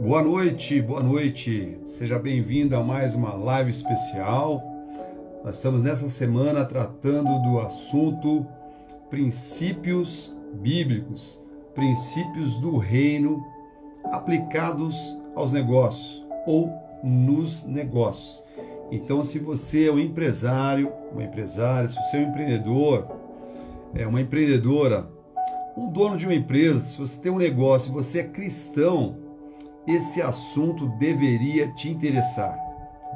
Boa noite, boa noite. Seja bem-vindo a mais uma live especial. Nós estamos nessa semana tratando do assunto princípios bíblicos, princípios do reino aplicados aos negócios ou nos negócios. Então, se você é um empresário, uma empresária, se você é um empreendedor, é uma empreendedora, um dono de uma empresa, se você tem um negócio, se você é cristão, esse assunto deveria te interessar.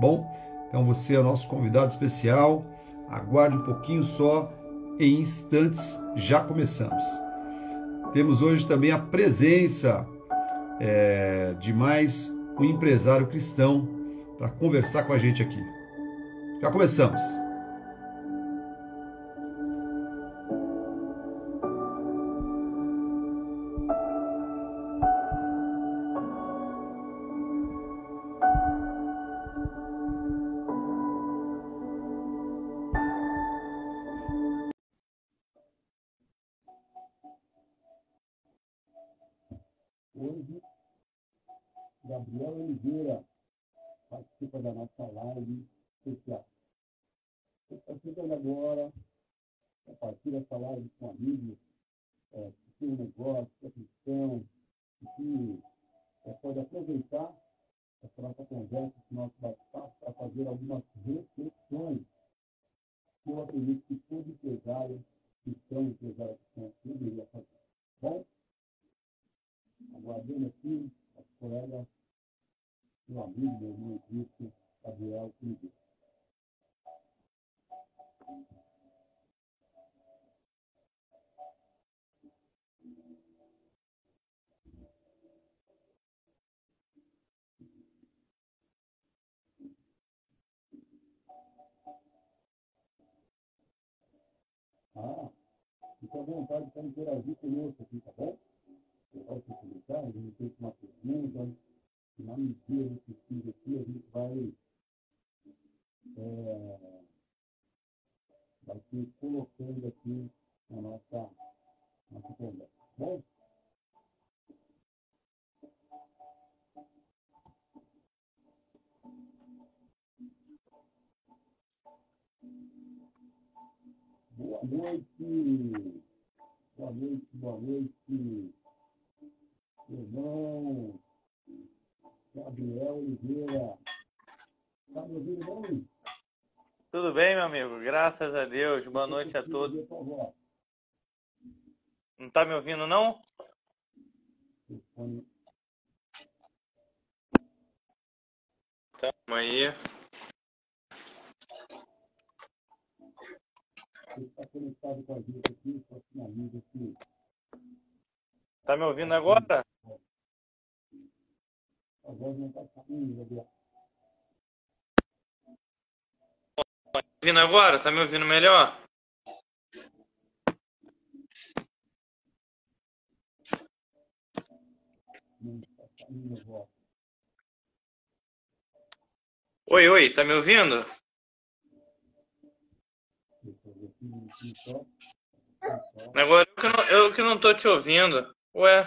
Bom, então você é o nosso convidado especial. Aguarde um pouquinho só, em instantes já começamos. Temos hoje também a presença é, de mais um empresário cristão para conversar com a gente aqui. Já começamos. Ah, fica à vontade para interagir conosco aqui, tá bom? Você vai se utilizar, de repente uma pergunta, na medida do possível aqui, a gente vai, é, vai se colocando aqui na nossa, nossa conversa. Tá bom? Boa noite, boa noite, boa noite, irmão Gabriel Oliveira. Está me ouvindo bem? Tudo bem, meu amigo? Graças a Deus. Boa noite a todos. Não tá me ouvindo, não? Tamo aí. Está conectado com a gente aqui, com a amiga aqui. Tá me ouvindo agora? A voz não está saindo, Gabriel. Tá me ouvindo agora? Tá me ouvindo melhor? Está. Oi, oi, tá me ouvindo? Deixa eu ver aqui, um minutinho só. Só. Agora eu que não, eu que não tô te ouvindo. Ué,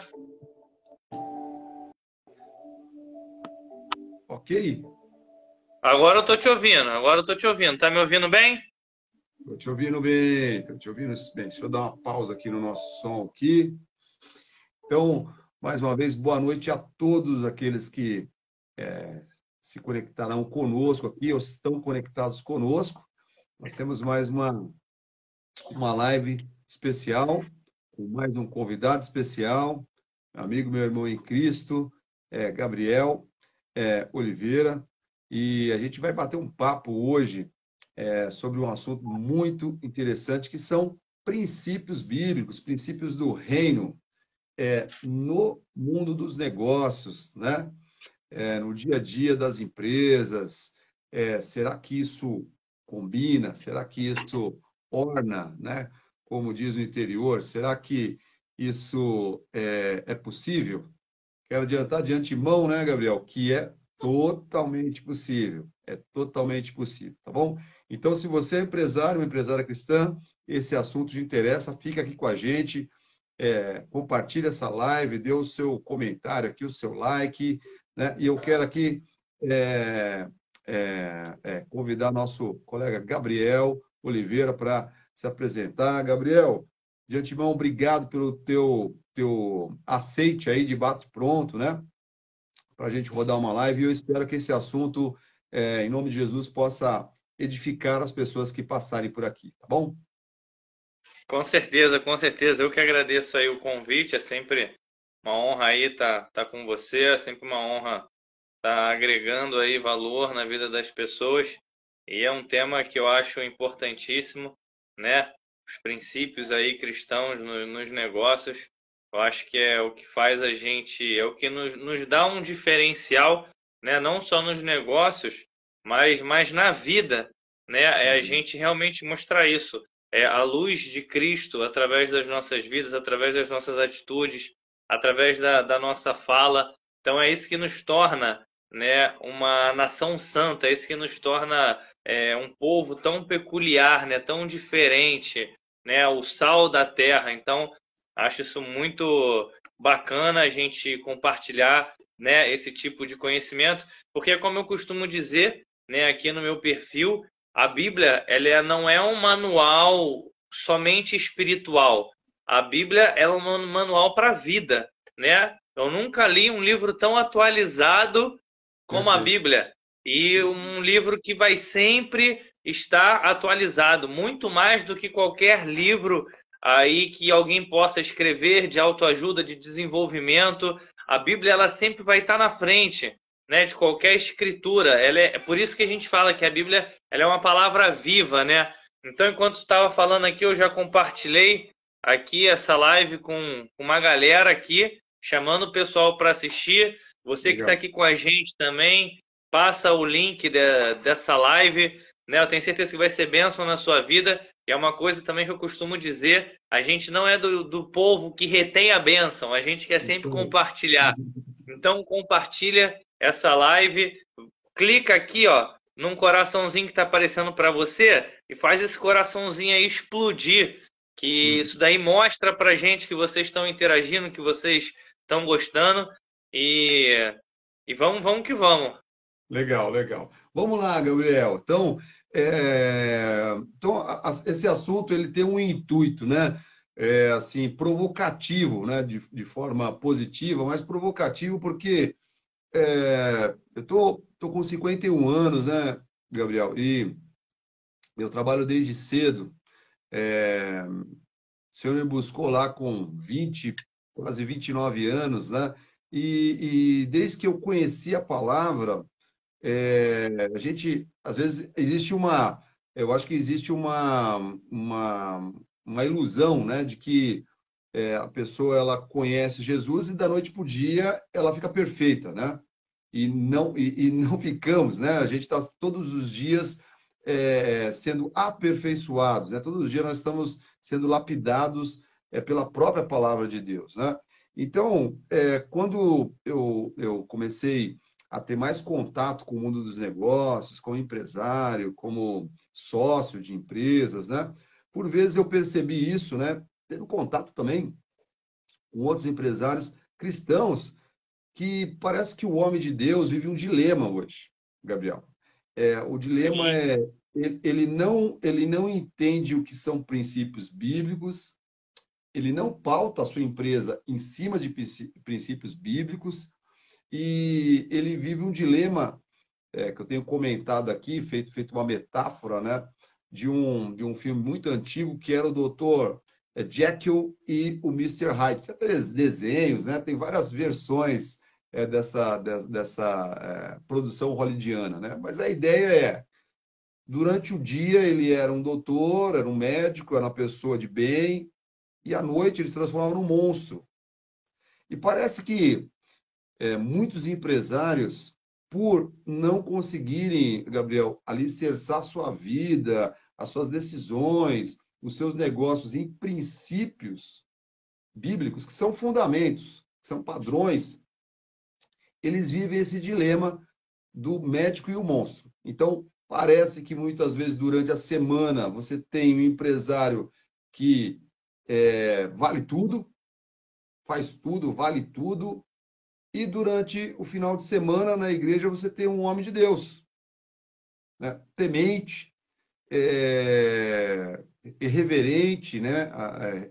Ok? agora eu tô te ouvindo. Agora eu tô te ouvindo. Tá me ouvindo bem? Estou te ouvindo bem, estou te ouvindo bem. Deixa eu dar uma pausa aqui no nosso som aqui. Então, mais uma vez, boa noite a todos aqueles que é, se conectarão conosco aqui, ou estão conectados conosco. Nós temos mais uma, uma live especial, com mais um convidado especial, meu amigo, meu irmão em Cristo, é, Gabriel é, Oliveira, e a gente vai bater um papo hoje é, sobre um assunto muito interessante, que são princípios bíblicos, princípios do reino é, no mundo dos negócios, né? É, no dia a dia das empresas. É, será que isso combina? Será que isso orna, né? Como diz o interior, será que isso é, é possível? Quero adiantar de antemão, né, Gabriel, que é totalmente possível. É totalmente possível, tá bom? Então, se você é empresário, uma empresária cristã, esse assunto te interessa, fica aqui com a gente, é, compartilha essa live, dê o seu comentário aqui, o seu like, né? E eu quero aqui é, é, é, convidar nosso colega Gabriel Oliveira para se apresentar. Gabriel, de antemão, obrigado pelo teu, teu aceite aí de bate-pronto, né? Para a gente rodar uma live. E eu espero que esse assunto, é, em nome de Jesus, possa edificar as pessoas que passarem por aqui, tá bom? Com certeza, com certeza. Eu que agradeço aí o convite. É sempre uma honra aí estar tá, tá com você. É sempre uma honra estar tá agregando aí valor na vida das pessoas. E é um tema que eu acho importantíssimo, né? Os princípios aí cristãos no, nos negócios. Eu acho que é o que faz a gente, é o que nos, nos dá um diferencial, né? Não só nos negócios, mas, mas na vida, né? É a uhum. gente realmente mostrar isso é, a luz de Cristo através das nossas vidas, através das nossas atitudes, através da, da nossa fala. Então é isso que nos torna né, uma nação santa, é isso que nos torna é, um povo tão peculiar, né, tão diferente, né, o sal da terra. Então acho isso muito bacana a gente compartilhar né, esse tipo de conhecimento, porque como eu costumo dizer né, aqui no meu perfil, a Bíblia ela não é um manual somente espiritual. A Bíblia é um manual para a vida, né? Eu nunca li um livro tão atualizado como uhum. a Bíblia e um livro que vai sempre estar atualizado, muito mais do que qualquer livro aí que alguém possa escrever de autoajuda, de desenvolvimento. A Bíblia ela sempre vai estar na frente né, de qualquer escritura. Ela é, é por isso que a gente fala que a Bíblia ela é uma palavra viva, né? Então, enquanto estava falando aqui, eu já compartilhei aqui essa live com uma galera aqui, chamando o pessoal para assistir. Você que está aqui com a gente também, passa o link de, dessa live. Né? Eu tenho certeza que vai ser bênção na sua vida. E é uma coisa também que eu costumo dizer: a gente não é do, do povo que retém a bênção, a gente quer sempre compartilhar. Então, compartilha essa live, clica aqui, ó, num coraçãozinho que está aparecendo para você e faz esse coraçãozinho aí explodir, que hum. isso daí mostra para gente que vocês estão interagindo, que vocês estão gostando e, e vamos, vamos que vamos. Legal, legal. Vamos lá, Gabriel. Então, é... então esse assunto ele tem um intuito, né? É, assim, provocativo, né? De, de forma positiva, mas provocativo porque é, eu tô, tô com 51 anos, né, Gabriel? E eu trabalho desde cedo. É, o senhor me buscou lá com 20, quase 29 anos, né? E, e desde que eu conheci a palavra, é, a gente, às vezes, existe uma, eu acho que existe uma, uma, uma ilusão, né, de que é, a pessoa ela conhece Jesus e da noite para o dia ela fica perfeita, né? E não, e, e não ficamos, né? A gente está todos os dias é, sendo aperfeiçoados, né? Todos os dias nós estamos sendo lapidados é, pela própria palavra de Deus, né? Então, é, quando eu, eu comecei a ter mais contato com o mundo dos negócios, como empresário, como sócio de empresas, né? Por vezes eu percebi isso, né? tendo contato também com outros empresários cristãos, que parece que o homem de Deus vive um dilema hoje, Gabriel. É, o dilema Sim. é ele não ele não entende o que são princípios bíblicos, ele não pauta a sua empresa em cima de princípios bíblicos e ele vive um dilema é, que eu tenho comentado aqui, feito feito uma metáfora, né, de um de um filme muito antigo que era o Doutor é Jekyll e o Mr. Hyde. Tem desenhos, né? Tem várias versões é, dessa, de, dessa é, produção hollywoodiana, né? Mas a ideia é, durante o dia ele era um doutor, era um médico, era uma pessoa de bem, e à noite ele se transformava num monstro. E parece que é, muitos empresários, por não conseguirem, Gabriel, alicerçar sua vida, as suas decisões, os seus negócios em princípios bíblicos, que são fundamentos, que são padrões, eles vivem esse dilema do médico e o monstro. Então, parece que muitas vezes durante a semana você tem um empresário que é, vale tudo, faz tudo, vale tudo, e durante o final de semana na igreja você tem um homem de Deus, né? temente, é, reverente, né?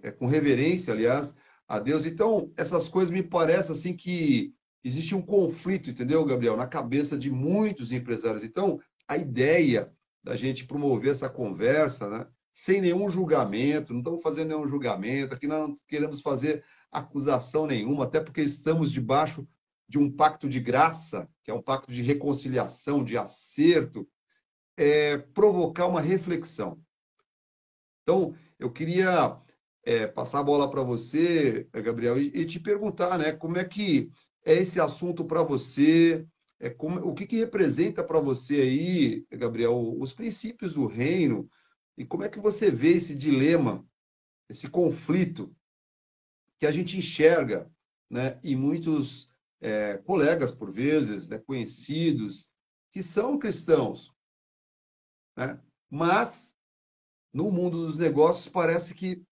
É, é, com reverência, aliás, a Deus. Então, essas coisas me parecem assim que existe um conflito, entendeu, Gabriel, na cabeça de muitos empresários. Então, a ideia da gente promover essa conversa, né? sem nenhum julgamento, não estamos fazendo nenhum julgamento, aqui nós não queremos fazer acusação nenhuma, até porque estamos debaixo de um pacto de graça, que é um pacto de reconciliação, de acerto, é, provocar uma reflexão. Então, eu queria é, passar a bola para você, Gabriel, e, e, te perguntar, né, como é que é esse assunto para você, é, como, o que, que representa para você aí, Gabriel, os princípios do reino, e como é que você vê esse dilema, esse conflito que a gente enxerga, né, e muitos é, colegas, por vezes, né, conhecidos, que são cristãos, né, mas no mundo dos negócios parece que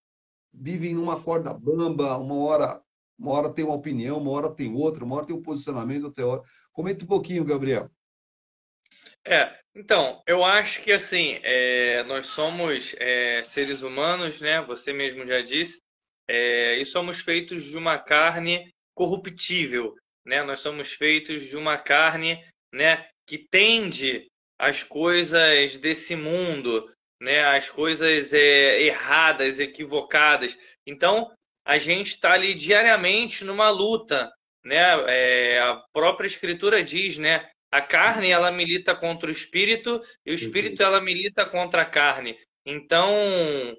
vivem numa corda bamba, uma hora, uma hora tem uma opinião, uma hora tem outra, uma hora tem um posicionamento, outra hora. Comenta um pouquinho, Gabriel. É, então, eu acho que assim, é, nós somos é, seres humanos, né? Você mesmo já disse, é, e somos feitos de uma carne corruptível, né? Nós somos feitos de uma carne, né? Que tende às coisas desse mundo, né, as coisas é, erradas, equivocadas. Então, a gente está ali diariamente numa luta, né? É, a própria escritura diz, né? A carne ela milita contra o espírito e o espírito ela milita contra a carne. Então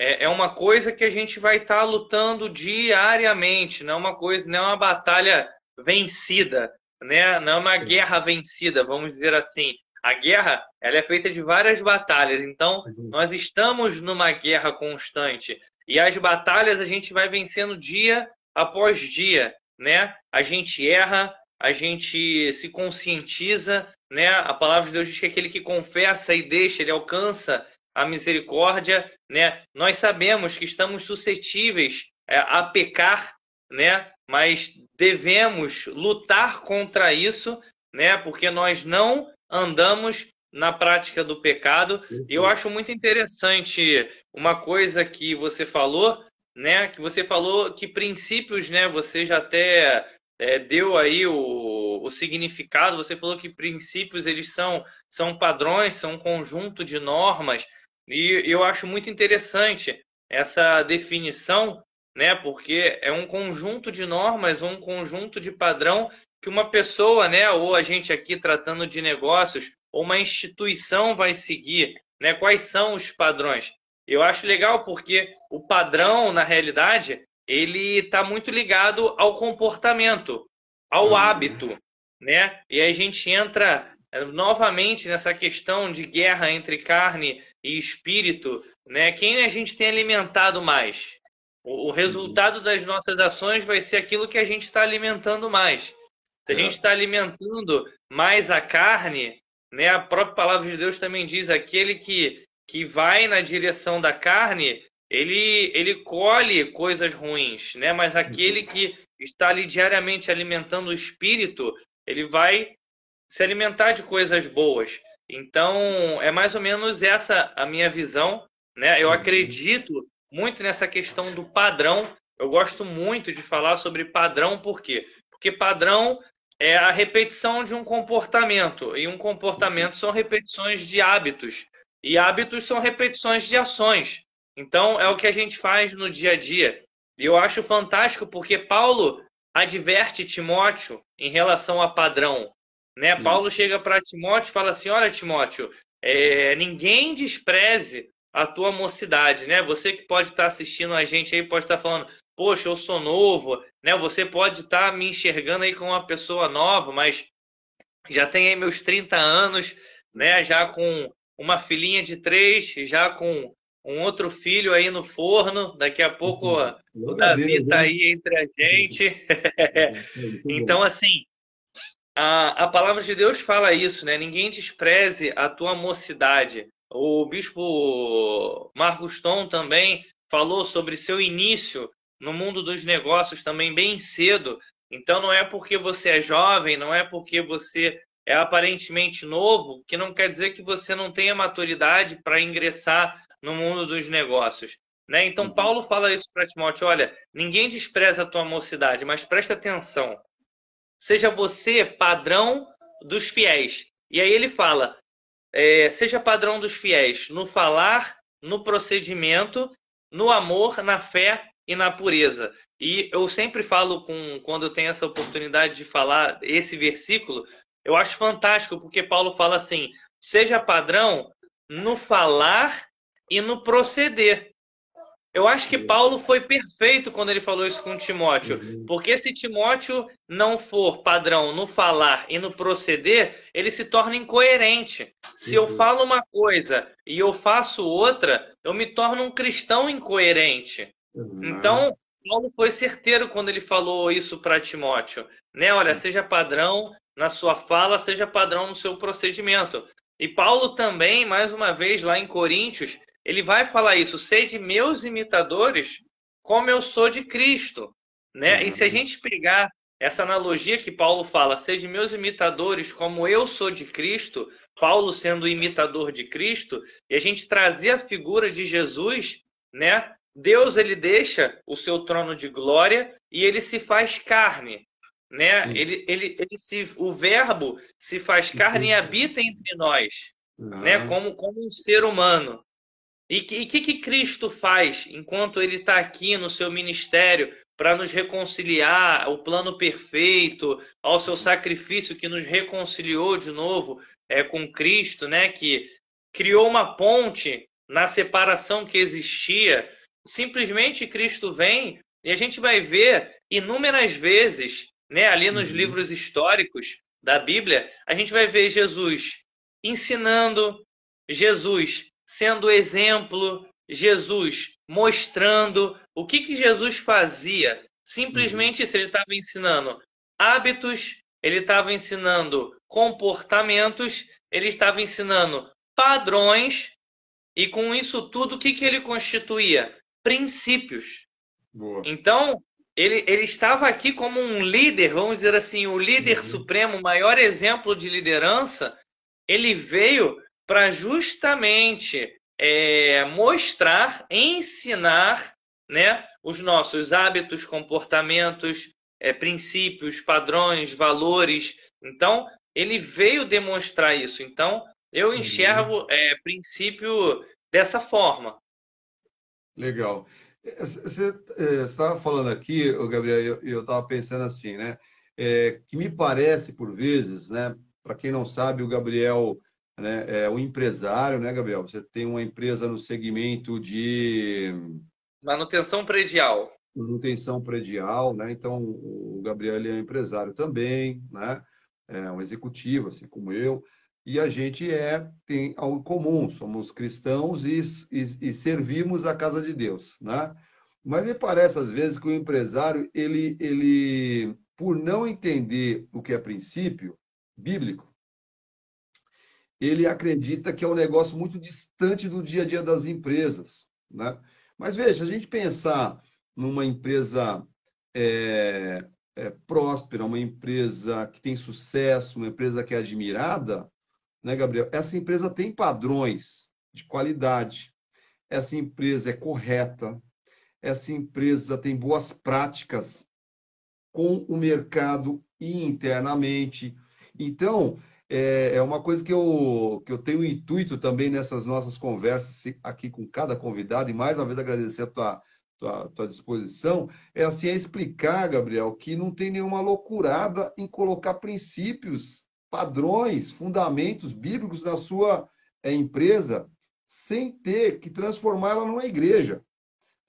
é, é uma coisa que a gente vai estar tá lutando diariamente, não é uma coisa, não é uma batalha vencida, né? Não é uma guerra vencida, vamos dizer assim. A guerra ela é feita de várias batalhas, então uhum. nós estamos numa guerra constante. E as batalhas a gente vai vencendo dia após dia, né? A gente erra, a gente se conscientiza, né? A palavra de Deus diz que aquele que confessa e deixa, ele alcança a misericórdia, né? Nós sabemos que estamos suscetíveis é, a pecar, né? Mas devemos lutar contra isso, né? Porque nós não andamos na prática do pecado. E eu acho muito interessante uma coisa que você falou, né? Que você falou que princípios, né? Você já até é, deu aí o, o significado. Você falou que princípios eles são são padrões, são um conjunto de normas. E eu acho muito interessante essa definição, né? Porque é um conjunto de normas, um conjunto de padrão que uma pessoa, né, ou a gente aqui tratando de negócios, ou uma instituição vai seguir, né? Quais são os padrões? Eu acho legal porque o padrão, na realidade, ele está muito ligado ao comportamento, ao uhum. hábito, né? E aí a gente entra novamente nessa questão de guerra entre carne e espírito, né? Quem a gente tem alimentado mais? O, resultado uhum. das nossas ações vai ser aquilo que a gente está alimentando mais. Se a gente está alimentando mais a carne, né, a própria palavra de Deus também diz: aquele que, que vai na direção da carne, ele, ele colhe coisas ruins, né? mas aquele que está ali diariamente alimentando o espírito, ele vai se alimentar de coisas boas. Então, é mais ou menos essa a minha visão. Né? Eu uhum. acredito muito nessa questão do padrão. Eu gosto muito de falar sobre padrão, por quê? Porque padrão é a repetição de um comportamento. E um comportamento são repetições de hábitos. E hábitos são repetições de ações. Então, é o que a gente faz no dia a dia. E eu acho fantástico porque Paulo adverte Timóteo em relação a padrão. Né? Paulo chega para Timóteo e fala assim: Olha, Timóteo, é, ninguém despreze a tua mocidade. Né? Você que pode estar assistindo a gente aí, pode estar falando: poxa, eu sou novo, né? Você pode estar me enxergando aí como uma pessoa nova, mas já tem aí meus 30 anos, né? Já com uma filhinha de três, já com um outro filho aí no forno. Daqui a pouco uhum. o Davi está aí entre a gente. então, assim, a, a palavra de Deus fala isso, né? Ninguém despreze a tua mocidade. O bispo Marcos Tom também falou sobre seu início no mundo dos negócios também bem cedo, Então não é porque você é jovem, não é porque você é aparentemente novo, que não quer dizer que você não tenha maturidade para ingressar no mundo dos negócios. Né? Então, uhum. Paulo fala isso para Timóteo: olha, ninguém despreza a tua mocidade, mas presta atenção. Seja você padrão dos fiéis. E aí ele fala: é, seja padrão dos fiéis no falar, no procedimento, no amor, na fé e na pureza. E eu sempre falo com quando eu tenho essa oportunidade de falar esse versículo, eu acho fantástico porque Paulo fala assim: seja padrão no falar e no proceder. Eu acho que Paulo foi perfeito quando ele falou isso com Timóteo, uhum. porque se Timóteo não for padrão no falar e no proceder, ele se torna incoerente. Se eu uhum. falo uma coisa e eu faço outra, eu me torno um cristão incoerente. Uhum. Então, Paulo foi certeiro quando ele falou isso para Timóteo, né? Olha, seja padrão na sua fala, seja padrão no seu procedimento. E Paulo também, mais uma vez, lá em Coríntios, ele vai falar isso, sede meus imitadores, como eu sou de Cristo, né? Uhum. E se a uhum. gente pegar essa analogia que Paulo fala, sede meus imitadores, como eu sou de Cristo, Paulo sendo imitador de Cristo, e a gente trazer a figura de Jesus, né? Deus ele deixa o seu trono de glória e ele se faz carne, né? Ele, ele, ele se, o verbo se faz carne e habita entre nós, uhum. né? Como, como um ser humano. E o que, que, que Cristo faz enquanto ele está aqui no seu ministério para nos reconciliar ao plano perfeito, ao seu sacrifício que nos reconciliou de novo é, com Cristo, né? Que criou uma ponte na separação que existia. Simplesmente Cristo vem e a gente vai ver inúmeras vezes, né? Ali nos uhum. livros históricos da Bíblia, a gente vai ver Jesus ensinando, Jesus sendo exemplo, Jesus mostrando o que, que Jesus fazia. Simplesmente isso, ele estava ensinando hábitos, ele estava ensinando comportamentos, ele estava ensinando padrões, e com isso tudo, o que, que ele constituía? Princípios. Boa. Então, ele, ele estava aqui como um líder, vamos dizer assim, o líder uhum. supremo, o maior exemplo de liderança. Ele veio para justamente é, mostrar, ensinar né, os nossos hábitos, comportamentos, é, princípios, padrões, valores. Então, ele veio demonstrar isso. Então, eu uhum. enxergo é, princípio dessa forma. Legal. É, você é, estava falando aqui, Gabriel, e eu estava pensando assim, né? É, que me parece, por vezes, né? Para quem não sabe, o Gabriel né? É um empresário, né, Gabriel? Você tem uma empresa no segmento de manutenção predial. Manutenção predial, né? Então o Gabriel é um empresário também, né? É um executivo, assim como eu. E a gente é tem algo comum, somos cristãos e, e, e servimos a casa de Deus, né? Mas me parece às vezes que o empresário ele ele por não entender o que é princípio bíblico ele acredita que é um negócio muito distante do dia a dia das empresas. Né? Mas veja, a gente pensar numa empresa é, é, próspera, uma empresa que tem sucesso, uma empresa que é admirada, né, Gabriel? Essa empresa tem padrões de qualidade, essa empresa é correta, essa empresa tem boas práticas com o mercado e internamente. Então, é, é uma coisa que eu, que eu tenho intuito também nessas nossas conversas aqui com cada convidado, e mais uma vez agradecer a tua, tua, tua disposição, é assim, é explicar, Gabriel, que não tem nenhuma loucurada em colocar princípios, padrões, fundamentos bíblicos na sua é, empresa, sem ter que transformá-la numa igreja.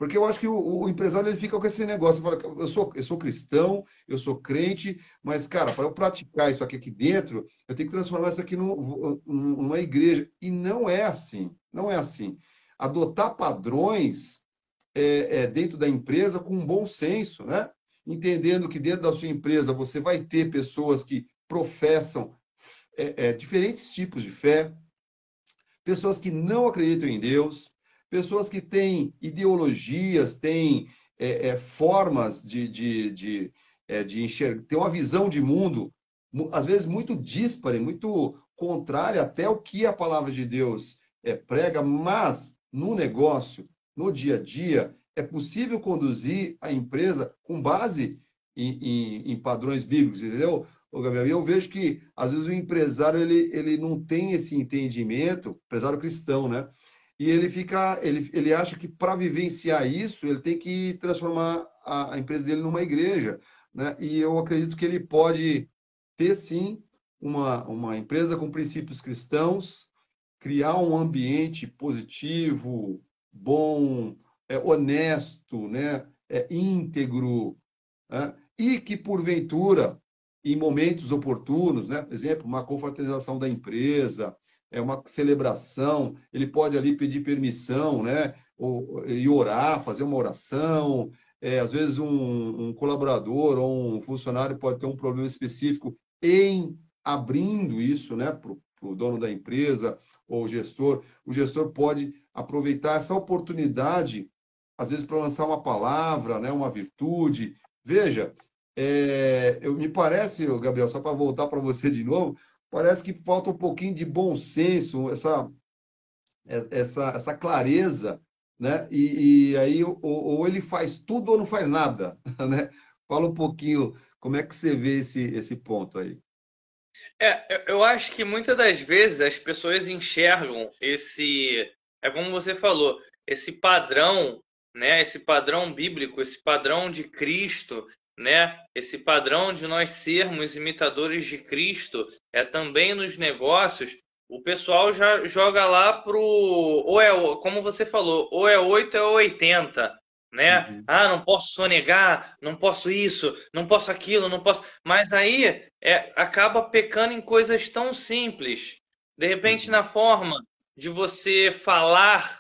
Porque eu acho que o, o empresário ele fica com esse negócio, fala, eu sou, eu sou cristão, eu sou crente, mas, cara, para eu praticar isso aqui, aqui dentro, eu tenho que transformar isso aqui no, numa igreja. E não é assim, não é assim. Adotar padrões é, é, dentro da empresa com um bom senso, né? Entendendo que dentro da sua empresa você vai ter pessoas que professam é, é diferentes tipos de fé, pessoas que não acreditam em Deus, pessoas que têm ideologias, têm é, é, formas de, de, de, é, de enxergar, ter uma visão de mundo, às vezes muito díspare, muito contrária até o que a palavra de Deus é, prega, mas no negócio, no dia a dia, é possível conduzir a empresa com base em, em, em padrões bíblicos, entendeu? Ô, Gabriel, eu vejo que, às vezes, o empresário ele, ele não tem esse entendimento, empresário cristão, né? E ele fica, ele, ele acha que para vivenciar isso, ele tem que transformar a, a empresa dele numa igreja, né? E eu acredito que ele pode ter, sim, uma, uma empresa com princípios cristãos, criar um ambiente positivo, bom, é, honesto, né? é, íntegro, né? e que, porventura, em momentos oportunos, né? por exemplo, uma confraternização da empresa, é uma celebração, ele pode ali pedir permissão, né? Ou, e orar, fazer uma oração. É, às vezes um, um, colaborador ou um funcionário pode ter um problema específico em abrindo isso, né, para o dono da empresa ou gestor. O gestor pode aproveitar essa oportunidade, às vezes para lançar uma palavra, né, uma virtude. Veja, é, eu, me parece, Gabriel, só para voltar para você de novo, parece que falta um pouquinho de bom senso, essa, é, essa, essa clareza, né? E, e aí ou, ou, ele faz tudo ou não faz nada, né? Fala um pouquinho como é que você vê esse, esse ponto aí. É, eu acho que muitas das vezes as pessoas enxergam esse, é como você falou, esse padrão, né? Esse padrão bíblico, esse padrão de Cristo, né? Esse padrão de nós sermos imitadores de Cristo é também nos negócios. O pessoal já joga lá pro ou é como você falou, ou é 8 ou é 80, né? Uhum. Ah, não posso sonegar, não posso isso, não posso aquilo, não posso. Mas aí é, acaba pecando em coisas tão simples. De repente, uhum. na forma de você falar,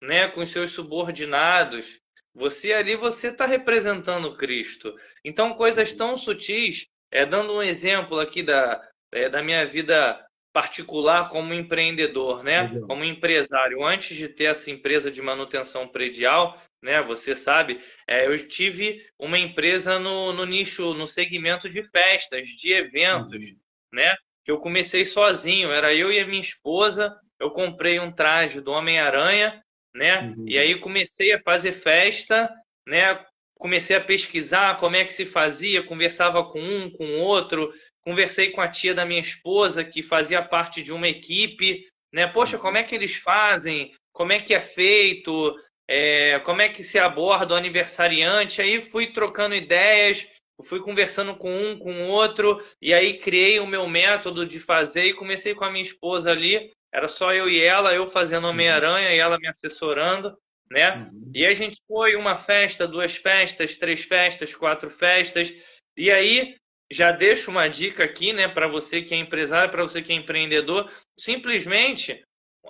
né, com os seus subordinados, você ali você está representando Cristo. Então, coisas tão sutis, é, dando um exemplo aqui da, é, da minha vida particular como empreendedor, né? Como empresário. Antes de ter essa empresa de manutenção predial, né? Você sabe, é, eu tive uma empresa no, no nicho, no segmento de festas, de eventos, uhum. né? Que eu comecei sozinho, era eu e a minha esposa. Eu comprei um traje do Homem-Aranha né? Uhum. E aí comecei a fazer festa, né? Comecei a pesquisar como é que se fazia, conversava com um, com o outro, conversei com a tia da minha esposa que fazia parte de uma equipe, né? Poxa, como é que eles fazem? Como é que é feito? É, como é que se aborda o aniversariante? Aí fui trocando ideias, fui conversando com um, com o outro, e aí criei o meu método de fazer e comecei com a minha esposa ali era só eu e ela, eu fazendo Homem-Aranha uhum. e ela me assessorando, né? Uhum. E a gente foi uma festa, duas festas, três festas, quatro festas. E aí já deixo uma dica aqui, né, para você que é empresário, para você que é empreendedor, simplesmente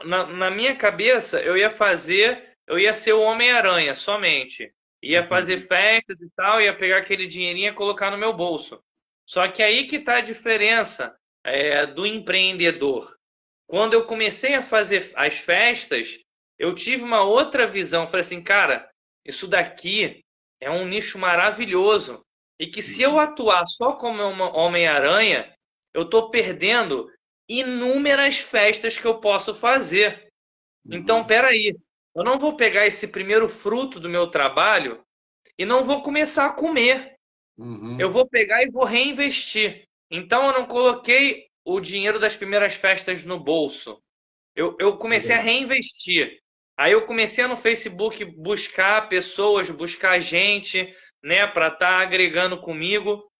na, na, minha cabeça eu ia fazer, eu ia ser o Homem-Aranha somente. Ia uhum. fazer festas e tal, ia pegar aquele dinheirinho e colocar no meu bolso. Só que aí que está a diferença é, do empreendedor. Quando eu comecei a fazer as festas, eu tive uma outra visão. Falei assim, cara, isso daqui é um nicho maravilhoso. E que se eu atuar só como Homem-Aranha, eu estou perdendo inúmeras festas que eu posso fazer. Então, uhum. peraí, eu não vou pegar esse primeiro fruto do meu trabalho e não vou começar a comer. Uhum. Eu vou pegar e vou reinvestir. Então, eu não coloquei o dinheiro das primeiras festas no bolso. Eu, eu comecei a reinvestir. Aí eu comecei no Facebook buscar pessoas, buscar gente, né, para estar tá agregando comigo.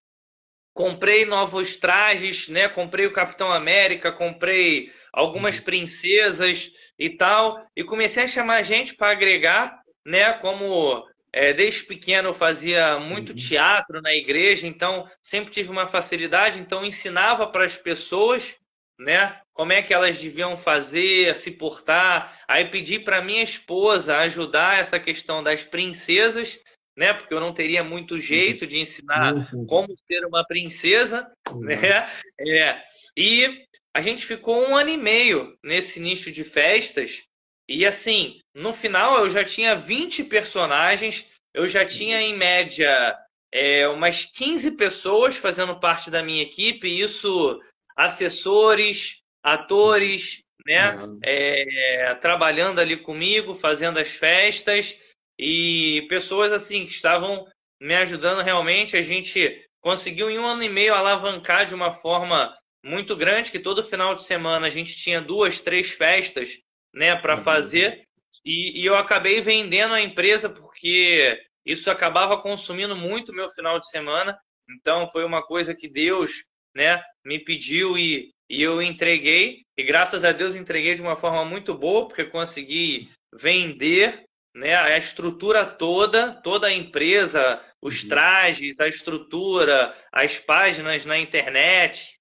Comprei novos trajes, né? Comprei o Capitão América, comprei algumas uhum. princesas e tal, e comecei a chamar gente para agregar, né? Como é, desde pequeno eu fazia muito uhum. teatro na igreja, então sempre tive uma facilidade, então ensinava para as pessoas, né, como é que elas deviam fazer, se portar. Aí pedi para minha esposa ajudar essa questão das princesas, né, porque eu não teria muito jeito de ensinar uhum. como ser uma princesa, uhum. né? É, e a gente ficou um ano e meio nesse nicho de festas e assim, no final eu já tinha 20 personagens, eu já tinha em média é, umas 15 pessoas fazendo parte da minha equipe, isso assessores, atores, né? Uhum. É, trabalhando ali comigo, fazendo as festas e pessoas assim que estavam me ajudando realmente. A gente conseguiu em um ano e meio alavancar de uma forma muito grande, que todo final de semana a gente tinha duas, três festas, né, para uhum. fazer. E, e eu acabei vendendo a empresa porque isso acabava consumindo muito meu final de semana. Então foi uma coisa que Deus, né, me pediu e, e eu entreguei. E graças a Deus entreguei de uma forma muito boa, porque consegui vender, né, a estrutura toda, toda a empresa, os uhum. trajes, a estrutura, as páginas na internet,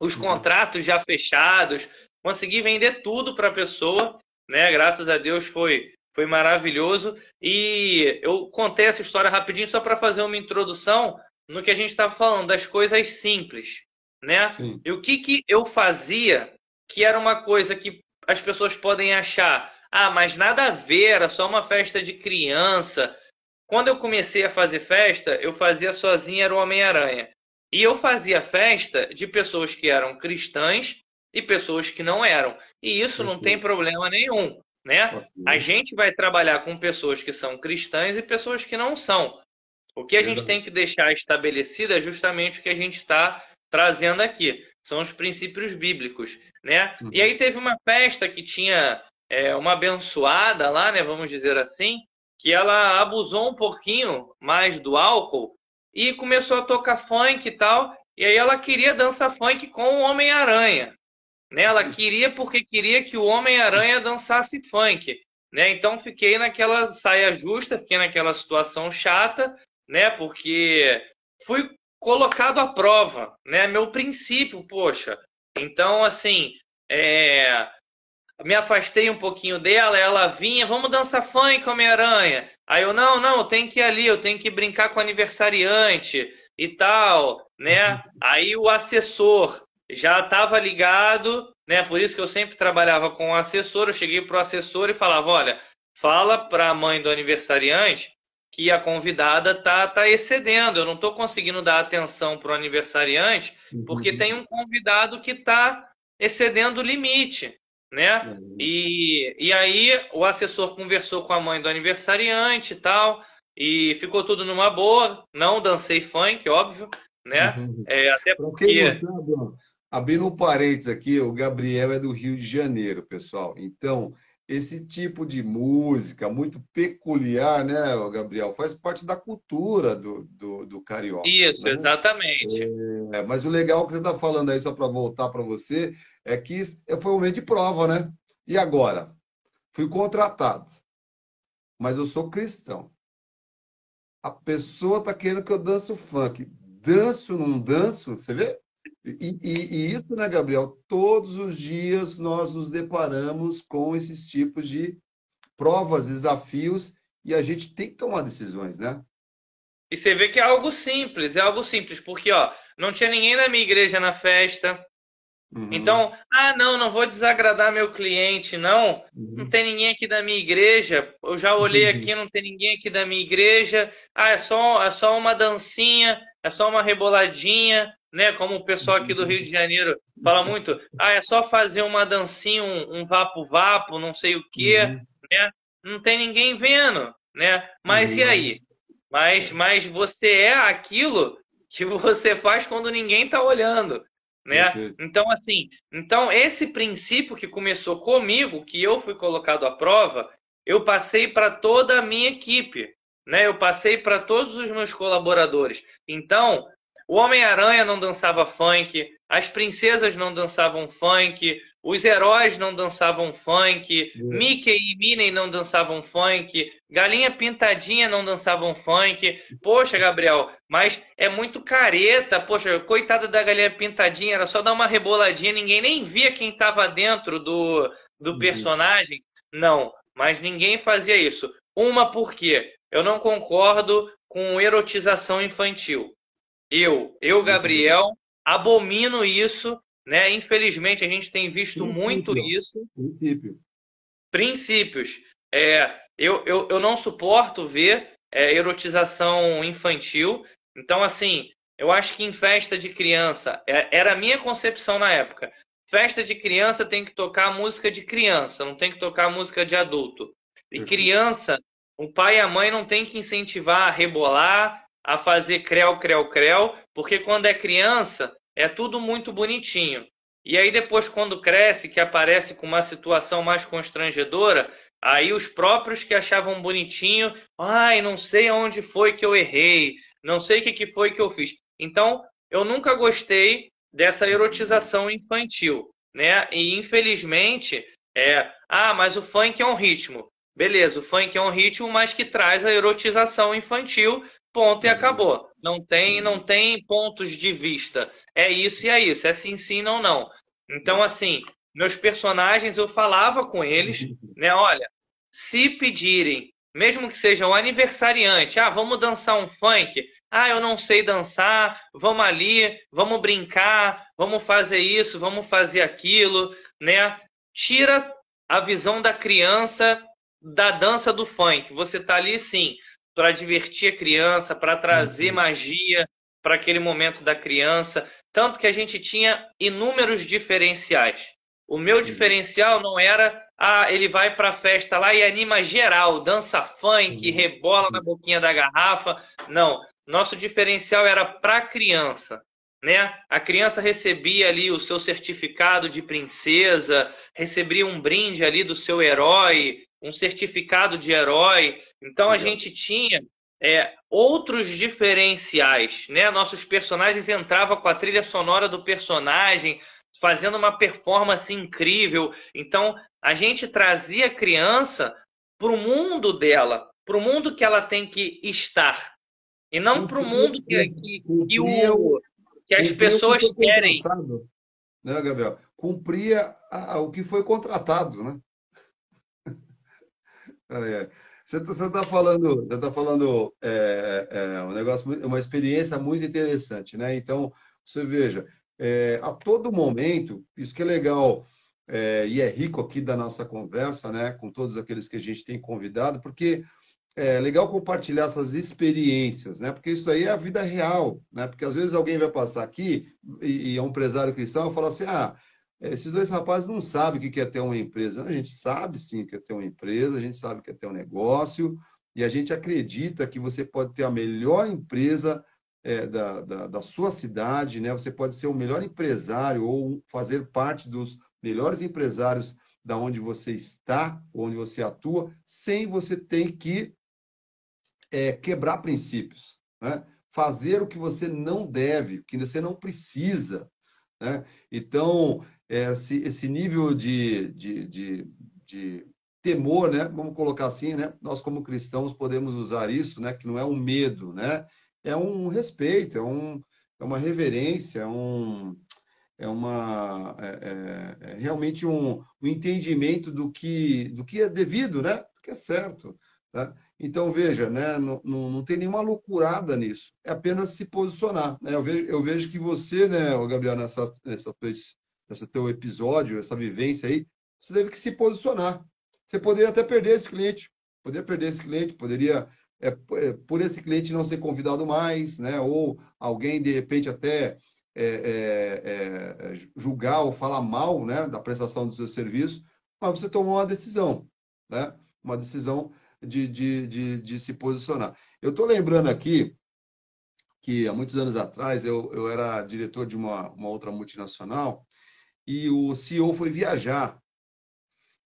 os uhum. contratos já fechados, consegui vender tudo para a pessoa, né? Graças a Deus foi foi maravilhoso. E eu contei essa história rapidinho só para fazer uma introdução no que a gente estava falando, das coisas simples, né? Sim. E o que, que eu fazia que era uma coisa que as pessoas podem achar, ah, mas nada a ver, era só uma festa de criança. Quando eu comecei a fazer festa, eu fazia sozinho, era o Homem-Aranha. E eu fazia festa de pessoas que eram cristãs e pessoas que não eram. E isso não tem problema nenhum né? A gente vai trabalhar com pessoas que são cristãs e pessoas que não são. O que a gente tem que deixar estabelecido é justamente o que a gente está trazendo aqui. São os princípios bíblicos, né? Uhum. E aí teve uma festa que tinha é, uma abençoada lá, né? Vamos dizer assim, que ela abusou um pouquinho mais do álcool e começou a tocar funk e tal. E aí ela queria dançar funk com o Homem-Aranha. Né? Ela queria porque queria que o Homem-Aranha dançasse funk. Né? Então fiquei naquela saia justa, fiquei naquela situação chata, né? Porque fui colocado à prova, né? Meu princípio, poxa. Então, assim, é... me afastei um pouquinho dela, ela vinha, vamos dançar funk, Homem-Aranha. Aí eu, não, não, eu tenho que ir ali, eu tenho que brincar com o aniversariante e tal, né? Uhum. Aí o assessor, já estava ligado, né? Por isso que eu sempre trabalhava com o assessor. Eu cheguei para o assessor e falava: olha, fala para a mãe do aniversariante que a convidada tá, tá excedendo. Eu não estou conseguindo dar atenção para o aniversariante porque uhum. tem um convidado que está excedendo o limite, né? Uhum. E, e aí o assessor conversou com a mãe do aniversariante e tal, e ficou tudo numa boa. Não dancei funk, óbvio, né? Uhum. É, até porque Abrindo um parênteses aqui, o Gabriel é do Rio de Janeiro, pessoal. Então, esse tipo de música muito peculiar, né, Gabriel, faz parte da cultura do, do, do carioca. Isso, né? exatamente. É, mas o legal que você está falando aí, só para voltar para você, é que foi um momento de prova, né? E agora? Fui contratado, mas eu sou cristão. A pessoa está querendo que eu danço funk. Danço, não danço? Você vê? E, e, e, isso, né, Gabriel? Todos os dias nós nos deparamos com esses tipos de provas, desafios, e a gente tem que tomar decisões, né? E você vê que é algo simples, é algo simples, porque ó, não tinha ninguém na minha igreja na festa. Uhum. Então, ah, não, não vou desagradar meu cliente, não. Uhum. Não tem ninguém aqui da minha igreja. Eu já olhei uhum. aqui, não tem ninguém aqui da minha igreja. Ah, é só, é só uma dancinha, é só uma reboladinha né? Como o pessoal aqui do Rio de Janeiro fala muito, ah, é só fazer uma dancinha, um vapo-vapo, não sei o quê, uhum. né? Não tem ninguém vendo, né? Mas uhum. e aí? Mas, mas você é aquilo que você faz quando ninguém está olhando, né? Uhum. Então, assim, então esse princípio que começou comigo, que eu fui colocado à prova, eu passei para toda a minha equipe, né? Eu passei para todos os meus colaboradores. Então, o Homem-Aranha não dançava funk, as princesas não dançavam funk, os heróis não dançavam funk, uhum. Mickey e Minnie não dançavam funk, Galinha Pintadinha não dançavam funk. Poxa, Gabriel, mas é muito careta. Poxa, coitada da Galinha Pintadinha, era só dar uma reboladinha, ninguém nem via quem estava dentro do, do uhum. personagem. Não, mas ninguém fazia isso. Uma porque eu não concordo com erotização infantil. Eu, eu, uhum. Gabriel, abomino isso, né? Infelizmente a gente tem visto Princípio. muito isso. Princípio. Princípios. É, eu, eu, eu não suporto ver é, erotização infantil. Então, assim, eu acho que em festa de criança, é, era a minha concepção na época. Festa de criança tem que tocar música de criança, não tem que tocar música de adulto. E criança, o pai e a mãe não tem que incentivar a rebolar, a fazer creu, creu, creu, porque quando é criança é tudo muito bonitinho. E aí depois quando cresce, que aparece com uma situação mais constrangedora, aí os próprios que achavam bonitinho, ai, não sei onde foi que eu errei, não sei o que, que foi que eu fiz. Então, eu nunca gostei dessa erotização infantil, né? E infelizmente, é, ah, mas o funk é um ritmo. Beleza, o funk é um ritmo, mas que traz a erotização infantil, ponto e acabou. Não tem, não tem pontos de vista. É isso e é isso, é sim, sim, não, não. Então, assim, meus personagens eu falava com eles, né? Olha, se pedirem, mesmo que seja um aniversariante, ah, vamos dançar um funk. Ah, eu não sei dançar, vamos ali, vamos brincar, vamos fazer isso, vamos fazer aquilo, né? Tira a visão da criança da dança do funk. Você tá ali sim para divertir a criança, para trazer uhum. magia para aquele momento da criança, tanto que a gente tinha inúmeros diferenciais. O meu uhum. diferencial não era ah, ele vai para a festa lá e anima geral, dança funk, uhum. rebola na boquinha da garrafa. Não, nosso diferencial era para a criança. Né? A criança recebia ali o seu certificado de princesa, recebia um brinde ali do seu herói, um certificado de herói. Então a gente tinha é, outros diferenciais, né? Nossos personagens entravam com a trilha sonora do personagem, fazendo uma performance incrível. Então a gente trazia a criança para o mundo dela, para o mundo que ela tem que estar, e não para o mundo que, que, que, o, que as pessoas que querem. Né, Gabriel? Cumpria a, o que foi contratado, né? É, você está tá falando, você tá falando é, é, um negócio, uma experiência muito interessante, né? Então, você veja, é, a todo momento, isso que é legal é, e é rico aqui da nossa conversa, né? Com todos aqueles que a gente tem convidado, porque é legal compartilhar essas experiências, né? Porque isso aí é a vida real, né? Porque às vezes alguém vai passar aqui e, e é um empresário cristão e fala assim, ah, esses dois rapazes não sabem o que é ter uma empresa. A gente sabe sim o que é ter uma empresa, a gente sabe o que é ter um negócio, e a gente acredita que você pode ter a melhor empresa é, da, da, da, sua cidade, né? Você pode ser o melhor empresário ou fazer parte dos melhores empresários da onde você está, onde você atua, sem você ter que é, quebrar princípios, né? Fazer o que você não deve, o que você não precisa, né? Então, esse, esse nível de, de, de, de, temor, né? Vamos colocar assim, né? Nós como cristãos podemos usar isso, né? Que não é um medo, né? É um respeito, é, um, é uma reverência, é um é uma é, é, é realmente um, um, entendimento do que do que é devido, né? Do que é certo. Tá? Então veja, né? Não, não, não, tem nenhuma loucurada nisso. É apenas se posicionar. Né? Eu vejo, eu vejo que você, né, Gabriel, nessa nessa esse teu episódio, essa vivência aí, você teve que se posicionar. Você poderia até perder esse cliente, poderia perder esse cliente, poderia é, é, por esse cliente não ser convidado mais, né? Ou alguém de repente até é, é, é, julgar ou falar mal, né, da prestação do seu serviço, mas você tomou uma decisão, né? Uma decisão de, de, de, de se posicionar. Eu estou lembrando aqui que há muitos anos atrás eu, eu era diretor de uma, uma outra multinacional e o CEO foi viajar.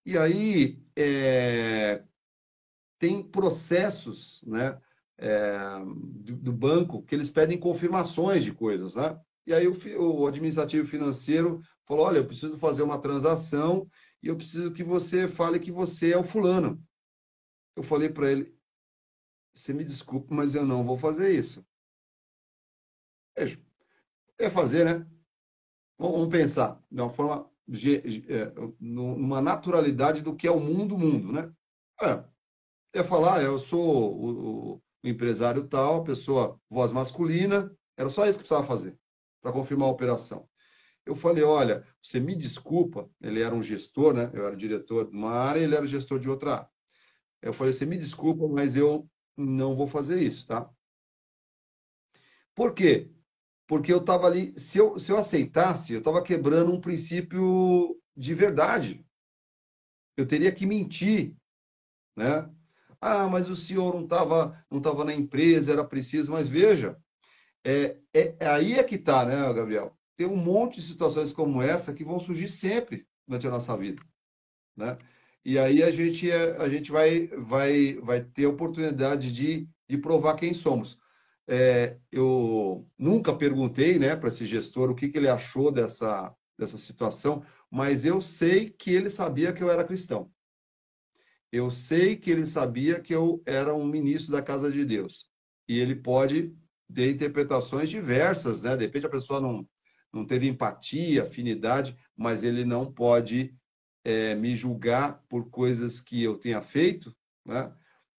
E aí é, tem processos né, é, do, do, banco que eles pedem confirmações de coisas. Né? E aí o, o administrativo financeiro falou: olha, eu preciso fazer uma transação e eu preciso que você fale que você é o fulano. Eu falei para ele: você me desculpe, mas eu não vou fazer isso. Quer fazer, né? Vamos pensar de uma forma, é, numa naturalidade do que é o mundo, mundo, né? É, é falar, eu sou o, o empresário tal, pessoa, voz masculina, era só isso que precisava fazer para confirmar a operação. Eu falei, olha, você me desculpa, ele era um gestor, né? Eu era diretor de uma área, ele era gestor de outra área. Eu falei, você me desculpa, mas eu não vou fazer isso, tá? Por quê? Porque eu estava ali, se eu, se eu aceitasse, eu estava quebrando um princípio de verdade. Eu teria que mentir, né? Ah, mas o senhor não estava não tava na empresa, era preciso. Mas veja, é, é, é aí é que está, né, Gabriel? Tem um monte de situações como essa que vão surgir sempre durante a nossa vida, né? E aí a gente, é, a gente vai, vai, vai ter a oportunidade de, de provar quem somos. É, eu nunca perguntei né, para esse gestor o que, que ele achou dessa, dessa situação, mas eu sei que ele sabia que eu era cristão. Eu sei que ele sabia que eu era um ministro da casa de Deus. E ele pode ter interpretações diversas, né? De repente a pessoa não, não teve empatia, afinidade, mas ele não pode é, me julgar por coisas que eu tenha feito, né?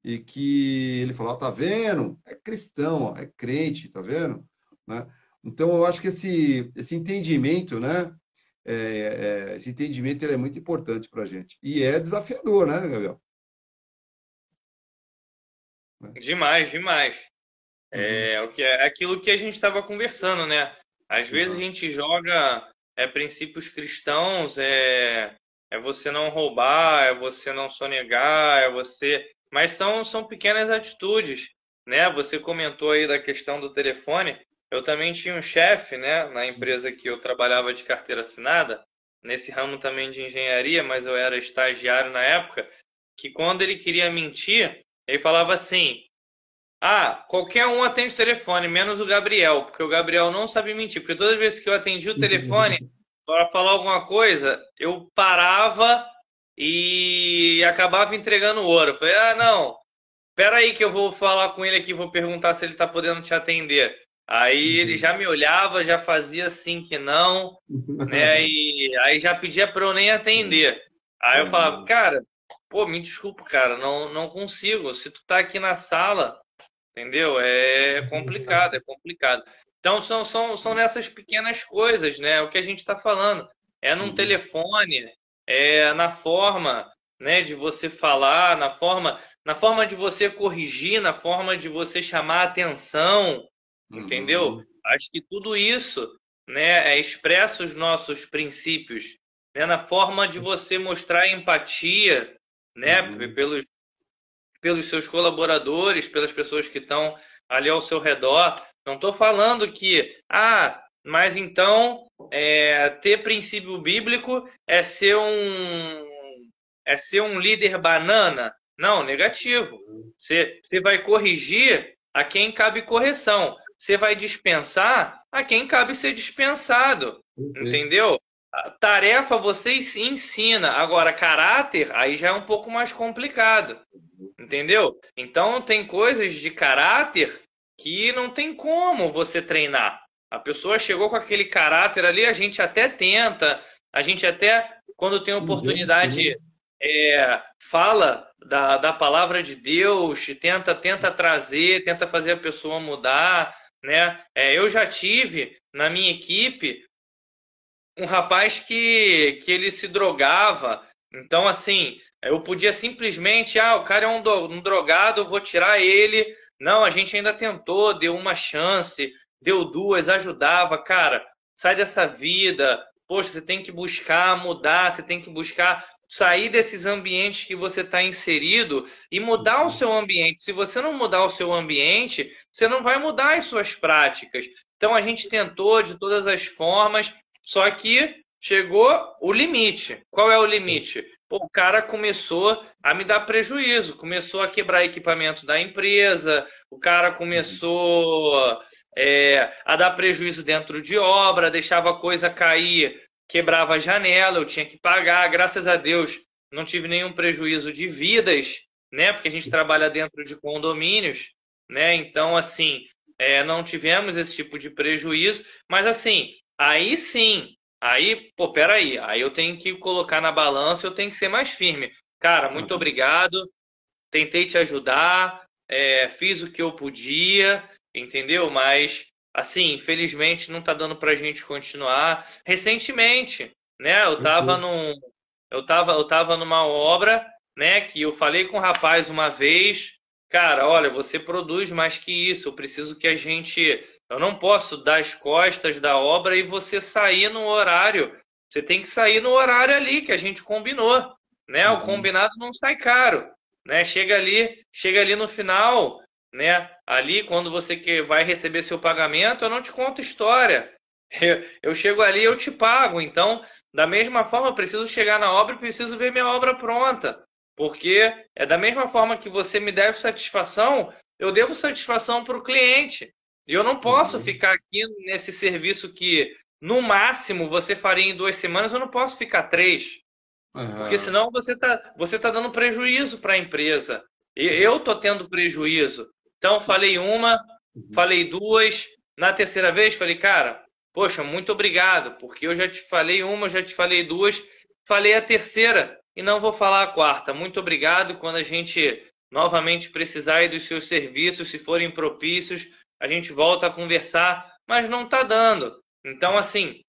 E que ele falou, tá vendo? É cristão, ó, é crente, tá vendo? Né? Então eu acho que esse, esse entendimento, né? É, é, esse entendimento ele é muito importante para a gente. E é desafiador, né, Gabriel? Demais, demais. É, uhum. o que é aquilo que a gente estava conversando, né? Às vezes a gente joga é, princípios cristãos, é, é você não roubar, é você não sonegar, é você. Mas são, são pequenas atitudes, né? Você comentou aí da questão do telefone. Eu também tinha um chefe, né, na empresa que eu trabalhava de carteira assinada, nesse ramo também de engenharia, mas eu era estagiário na época, que quando ele queria mentir, ele falava assim: Ah, qualquer um atende o telefone, menos o Gabriel, porque o Gabriel não sabe mentir. Porque todas as vezes que eu atendi o telefone para falar alguma coisa, eu parava e acabava entregando ouro. Eu falei: Ah, não, espera aí que eu vou falar com ele aqui, vou perguntar se ele está podendo te atender. Aí ele já me olhava, já fazia assim que não, né? E aí já pedia para eu nem atender. Aí eu falava, cara, pô, me desculpa, cara, não, não consigo. Se tu tá aqui na sala, entendeu? É complicado, é complicado. Então são, são, são nessas pequenas coisas, né? O que a gente está falando. É num uhum. telefone, é na forma né, de você falar, na forma, na forma de você corrigir, na forma de você chamar atenção, entendeu? Uhum. Acho que tudo isso, né, é expressa os nossos princípios, né, na forma de você mostrar empatia, né, uhum. pelos, pelos seus colaboradores, pelas pessoas que estão ali ao seu redor. Não estou falando que, ah, mas então é, ter princípio bíblico é ser um é ser um líder banana? Não, negativo. Você, você vai corrigir a quem cabe correção. Você vai dispensar a quem cabe ser dispensado. Entendeu? tarefa você ensina. Agora, caráter, aí já é um pouco mais complicado. Entendeu? Então, tem coisas de caráter que não tem como você treinar. A pessoa chegou com aquele caráter ali, a gente até tenta, a gente até, quando tem oportunidade, é, fala da, da palavra de Deus, tenta, tenta trazer, tenta fazer a pessoa mudar. Né? É, eu já tive na minha equipe um rapaz que, que ele se drogava. Então, assim, eu podia simplesmente, ah, o cara é um, do, um drogado, vou tirar ele. Não, a gente ainda tentou, deu uma chance, deu duas, ajudava. Cara, sai dessa vida. Poxa, você tem que buscar mudar, você tem que buscar sair desses ambientes que você está inserido e mudar o seu ambiente. Se você não mudar o seu ambiente, você não vai mudar as suas práticas. Então a gente tentou de todas as formas, só que chegou o limite. Qual é o limite? O cara começou a me dar prejuízo, começou a quebrar equipamento da empresa, o cara começou é, a dar prejuízo dentro de obra, deixava a coisa cair, quebrava a janela, eu tinha que pagar. Graças a Deus, não tive nenhum prejuízo de vidas, né? Porque a gente trabalha dentro de condomínios, né? Então, assim, é, não tivemos esse tipo de prejuízo, mas assim, Aí sim, aí, pô, peraí, aí eu tenho que colocar na balança, eu tenho que ser mais firme. Cara, muito uhum. obrigado, tentei te ajudar, é, fiz o que eu podia, entendeu? Mas, assim, infelizmente não tá dando pra gente continuar. Recentemente, né, eu tava uhum. num. Eu tava, eu tava numa obra, né, que eu falei com o rapaz uma vez, cara, olha, você produz mais que isso, eu preciso que a gente. Eu não posso dar as costas da obra e você sair no horário. Você tem que sair no horário ali que a gente combinou, né? Uhum. O combinado não sai caro, né? Chega ali, chega ali no final, né? Ali quando você que vai receber seu pagamento, eu não te conto história. Eu, eu chego ali, eu te pago. Então, da mesma forma, eu preciso chegar na obra e preciso ver minha obra pronta. Porque é da mesma forma que você me deve satisfação, eu devo satisfação para o cliente. E eu não posso uhum. ficar aqui nesse serviço que, no máximo, você faria em duas semanas, eu não posso ficar três. Uhum. Porque senão você está você tá dando prejuízo para a empresa. E eu estou tendo prejuízo. Então, falei uma, uhum. falei duas. Na terceira vez, falei, cara, poxa, muito obrigado, porque eu já te falei uma, já te falei duas, falei a terceira e não vou falar a quarta. Muito obrigado. Quando a gente novamente precisar dos seus serviços, se forem propícios, a gente volta a conversar, mas não está dando. Então, assim,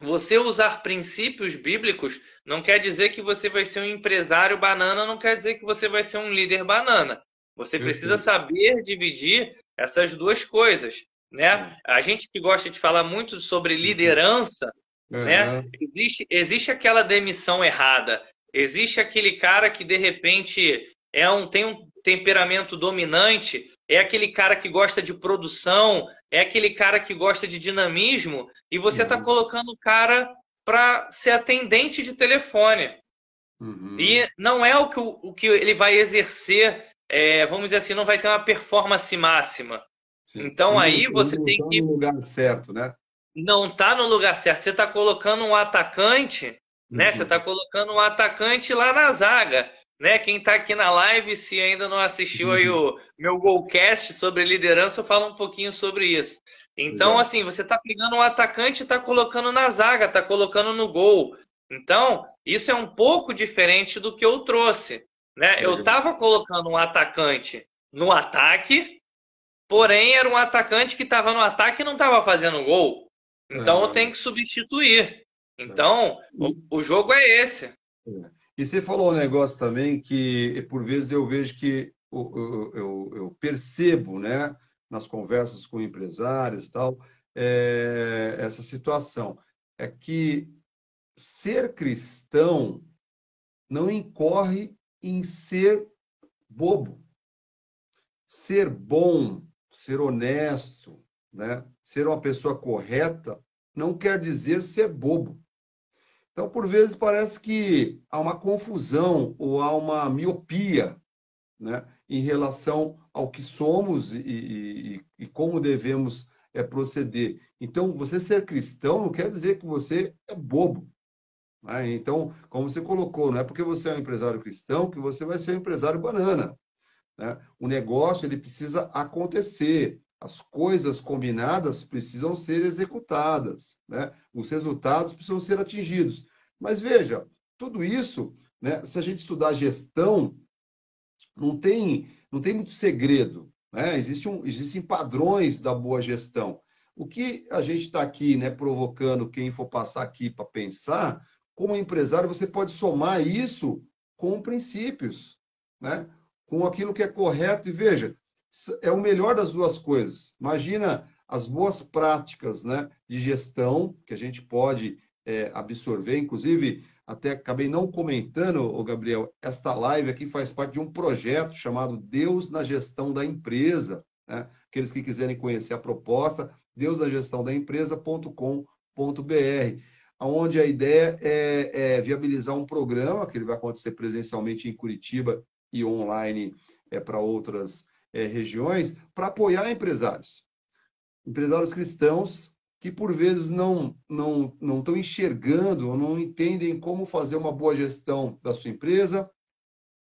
você usar princípios bíblicos não quer dizer que você vai ser um empresário banana, não quer dizer que você vai ser um líder banana. Você precisa saber dividir essas duas coisas, né? A gente que gosta de falar muito sobre liderança, uhum. né? Existe, existe aquela demissão errada. Existe aquele cara que de repente é um, tem um temperamento dominante, é aquele cara que gosta de produção, é aquele cara que gosta de dinamismo, e você está uhum. colocando o cara para ser atendente de telefone. Uhum. E não é o que, o, que ele vai exercer, é, vamos dizer assim, não vai ter uma performance máxima. Sim. Então aí você tem tá que. no lugar certo, né? Não está no lugar certo. Você está colocando um atacante né? Você está colocando um atacante lá na zaga. Né? Quem está aqui na live, se ainda não assistiu aí uhum. o meu Golcast sobre liderança, eu falo um pouquinho sobre isso. Então, assim, você está pegando um atacante e está colocando na zaga, está colocando no gol. Então, isso é um pouco diferente do que eu trouxe. Né? Eu estava colocando um atacante no ataque, porém era um atacante que estava no ataque e não estava fazendo gol. Então, eu tenho que substituir. Então, o, o jogo é esse. E você falou um negócio também que, por vezes, eu vejo que eu, eu, eu percebo, né, nas conversas com empresários e tal, é, essa situação. É que ser cristão não incorre em ser bobo. Ser bom, ser honesto, né? ser uma pessoa correta, não quer dizer ser bobo. Então, por vezes, parece que há uma confusão ou há uma miopia né, em relação ao que somos e, e, e como devemos é, proceder. Então, você ser cristão não quer dizer que você é bobo. Né? Então, como você colocou, não é porque você é um empresário cristão que você vai ser um empresário banana. Né? O negócio ele precisa acontecer. As coisas combinadas precisam ser executadas, né? Os resultados precisam ser atingidos. Mas veja, tudo isso, né, se a gente estudar gestão, não tem, não tem muito segredo. Né? Existe um, existem padrões da boa gestão. O que a gente está aqui né, provocando quem for passar aqui para pensar, como empresário, você pode somar isso com princípios, né? com aquilo que é correto. E veja, é o melhor das duas coisas. Imagina as boas práticas né, de gestão que a gente pode é, absorver. Inclusive, até acabei não comentando, o Gabriel, esta live aqui faz parte de um projeto chamado Deus na Gestão da Empresa. Né? Aqueles que quiserem conhecer a proposta, deusnagestãodaempresa.com.br, onde a ideia é, é, viabilizar um programa que ele vai acontecer presencialmente em Curitiba e online é, para outras é, regiões para apoiar empresários. Empresários cristãos que, por vezes, não, não, não estão enxergando ou não entendem como fazer uma boa gestão da sua empresa,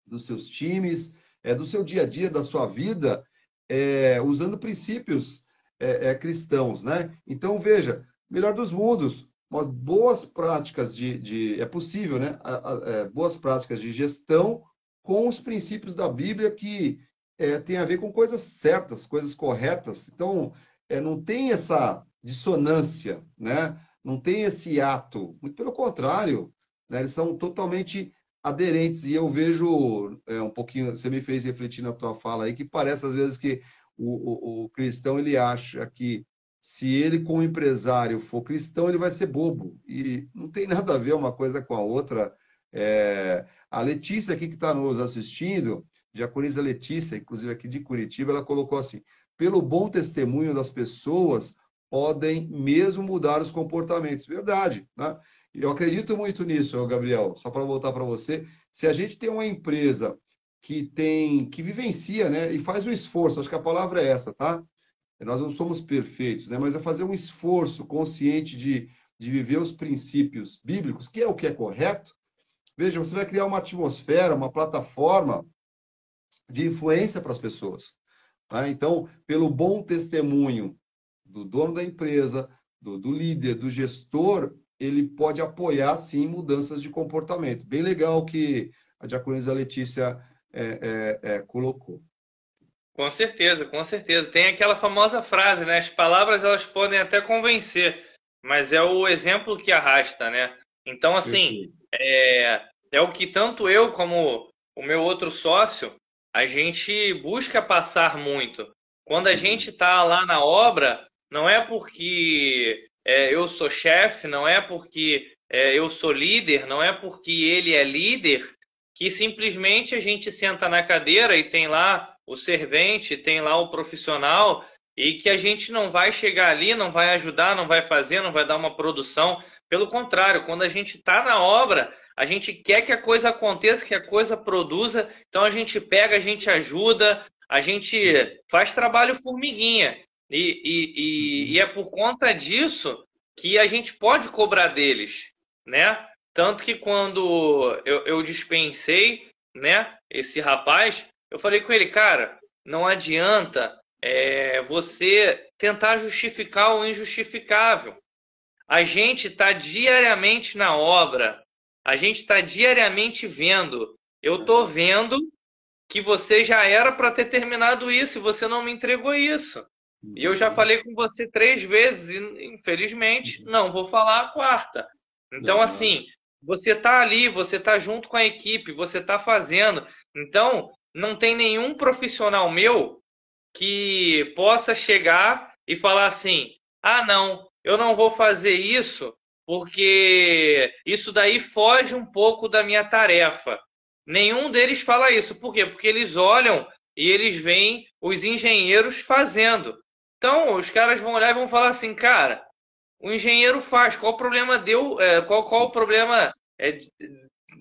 dos seus times, é, do seu dia a dia, da sua vida, é, usando princípios é, cristãos. Né? Então, veja, melhor dos mundos, boas práticas de, de é possível, né? É, boas práticas de gestão com os princípios da Bíblia que é, tem a ver com coisas certas, coisas corretas. Então, é, não tem essa dissonância, né? não tem esse ato. Muito pelo contrário, né? eles são totalmente aderentes. E eu vejo é, um pouquinho, você me fez refletir na tua fala aí, que parece às vezes que o, o, o cristão ele acha que se ele, como empresário, for cristão, ele vai ser bobo. E não tem nada a ver uma coisa com a outra. É... A Letícia aqui que está nos assistindo, Diaconisa Letícia, inclusive aqui de Curitiba, ela colocou assim: pelo bom testemunho das pessoas, podem mesmo mudar os comportamentos. Verdade. Né? Eu acredito muito nisso, Gabriel. Só para voltar para você, se a gente tem uma empresa que tem, que vivencia, né, e faz um esforço, acho que a palavra é essa, tá? Nós não somos perfeitos, né? Mas é fazer um esforço consciente de, de viver os princípios bíblicos, que é o que é correto. Veja, você vai criar uma atmosfera, uma plataforma de influência para as pessoas. Tá? Então, pelo bom testemunho do dono da empresa, do, do líder, do gestor, ele pode apoiar, sim, mudanças de comportamento. Bem legal que a diaconisa Letícia é, é, é, colocou. Com certeza, com certeza. Tem aquela famosa frase, né? As palavras elas podem até convencer, mas é o exemplo que arrasta, né? Então, assim, é, é o que tanto eu como o meu outro sócio, a gente busca passar muito. Quando a gente está lá na obra, não é porque é, eu sou chefe, não é porque é, eu sou líder, não é porque ele é líder, que simplesmente a gente senta na cadeira e tem lá o servente, tem lá o profissional e que a gente não vai chegar ali, não vai ajudar, não vai fazer, não vai dar uma produção. Pelo contrário, quando a gente está na obra, a gente quer que a coisa aconteça, que a coisa produza, então a gente pega, a gente ajuda, a gente faz trabalho formiguinha. E, e, e, e é por conta disso que a gente pode cobrar deles, né? Tanto que quando eu, eu dispensei né, esse rapaz, eu falei com ele, cara, não adianta é, você tentar justificar o injustificável. A gente está diariamente na obra, a gente está diariamente vendo. Eu estou vendo que você já era para ter terminado isso e você não me entregou isso. E eu já falei com você três vezes e, infelizmente, uhum. não vou falar a quarta. Então, assim, você está ali, você está junto com a equipe, você está fazendo. Então, não tem nenhum profissional meu que possa chegar e falar assim: ah, não, eu não vou fazer isso porque isso daí foge um pouco da minha tarefa. Nenhum deles fala isso. Por quê? Porque eles olham e eles veem os engenheiros fazendo. Então, os caras vão olhar e vão falar assim, cara, o engenheiro faz, qual o problema deu, é, qual, qual o problema é,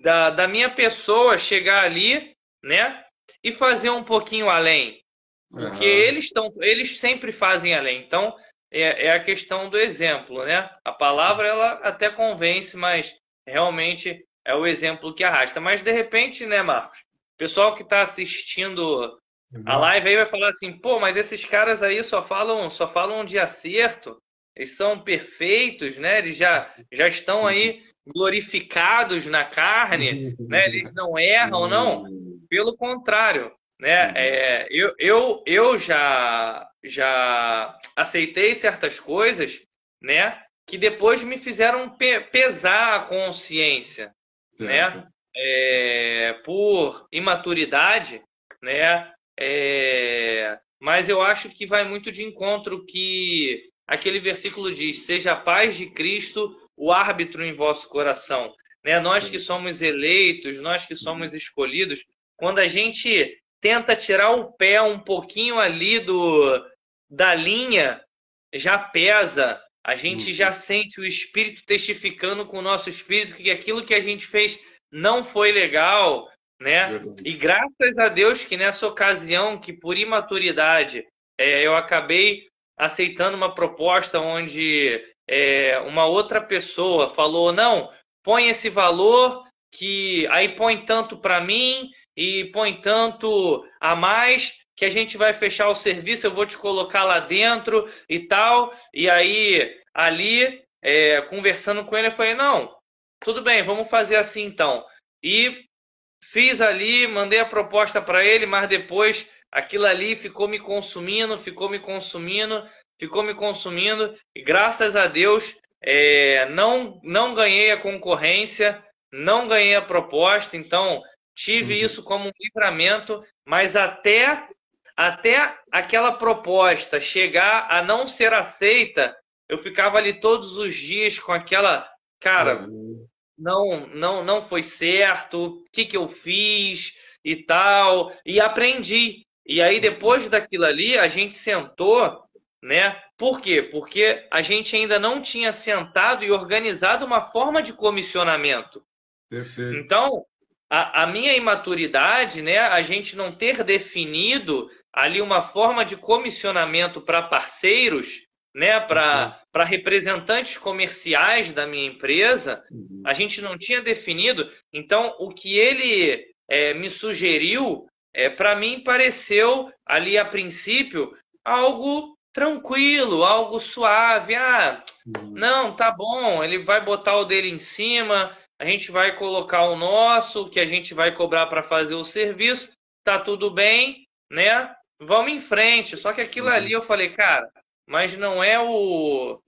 da, da minha pessoa chegar ali, né, e fazer um pouquinho além. Porque uhum. eles estão, eles sempre fazem além. Então, é, é, a questão do exemplo, né? A palavra ela até convence, mas realmente é o exemplo que arrasta. Mas de repente, né, Marcos? O pessoal que está assistindo uhum. a live aí vai falar assim, pô, mas esses caras aí só falam, só falam de acerto, eles são perfeitos, né? Eles já, já estão aí glorificados na carne, né? Eles não erram, não. Pelo contrário, né? Uhum. É, eu, eu, eu já, já aceitei certas coisas, né? Que depois me fizeram pe pesar a consciência, né? certo. né? É, por imaturidade, né? É, mas eu acho que vai muito de encontro que aquele versículo diz: seja a paz de Cristo o árbitro em vosso coração. Né? Nós que somos eleitos, nós que somos escolhidos, quando a gente tenta tirar o pé um pouquinho ali do da linha, já pesa. A gente já uhum. sente o espírito testificando com o nosso espírito que aquilo que a gente fez não foi legal, né? E graças a Deus que nessa ocasião, que por imaturidade, é, eu acabei aceitando uma proposta onde é, uma outra pessoa falou: não, põe esse valor que aí põe tanto para mim e põe tanto a mais que a gente vai fechar o serviço, eu vou te colocar lá dentro e tal. E aí, ali, é, conversando com ele, eu falei: não, tudo bem, vamos fazer assim então. E fiz ali, mandei a proposta para ele, mas depois aquilo ali ficou me consumindo, ficou me consumindo, ficou me consumindo. E graças a Deus, é, não, não ganhei a concorrência, não ganhei a proposta, então tive uhum. isso como um livramento, mas até até aquela proposta chegar a não ser aceita, eu ficava ali todos os dias com aquela, cara, uhum. não não não foi certo, o que que eu fiz e tal, e aprendi. E aí depois daquilo ali, a gente sentou, né? Por quê? Porque a gente ainda não tinha sentado e organizado uma forma de comissionamento. Perfeito. Então, a, a minha imaturidade, né, a gente não ter definido ali uma forma de comissionamento para parceiros, né, para uhum. representantes comerciais da minha empresa, uhum. a gente não tinha definido. Então, o que ele é, me sugeriu, é, para mim pareceu ali a princípio algo tranquilo, algo suave. Ah, uhum. não, tá bom, ele vai botar o dele em cima, a gente vai colocar o nosso, que a gente vai cobrar para fazer o serviço, tá tudo bem, né? Vamos em frente. Só que aquilo uhum. ali eu falei, cara, mas não é o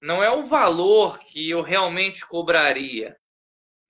não é o valor que eu realmente cobraria.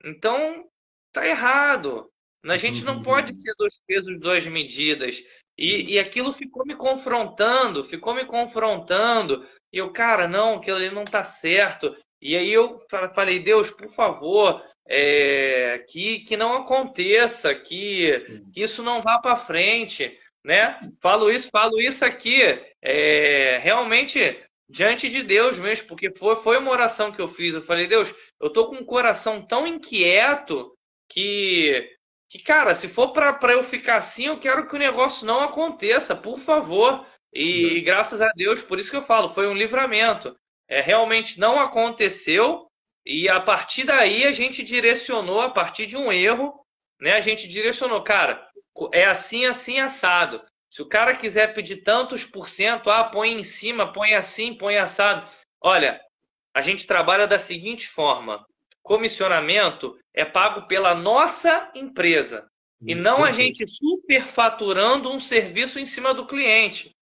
Então, tá errado. A gente não pode ser dois pesos, duas medidas. E, e aquilo ficou me confrontando, ficou me confrontando. E eu, cara, não, aquilo ali não tá certo. E aí eu falei, Deus, por favor, é, que, que não aconteça, que, que isso não vá para frente, né? Falo isso, falo isso aqui, é, realmente diante de Deus mesmo, porque foi, foi uma oração que eu fiz. Eu falei, Deus, eu tô com um coração tão inquieto que, que cara, se for para eu ficar assim, eu quero que o negócio não aconteça, por favor. E, e graças a Deus, por isso que eu falo, foi um livramento é, realmente não aconteceu e a partir daí a gente direcionou, a partir de um erro, né, a gente direcionou, cara, é assim, assim, assado. Se o cara quiser pedir tantos por cento, ah, põe em cima, põe assim, põe assado. Olha, a gente trabalha da seguinte forma: comissionamento é pago pela nossa empresa e não a gente superfaturando um serviço em cima do cliente.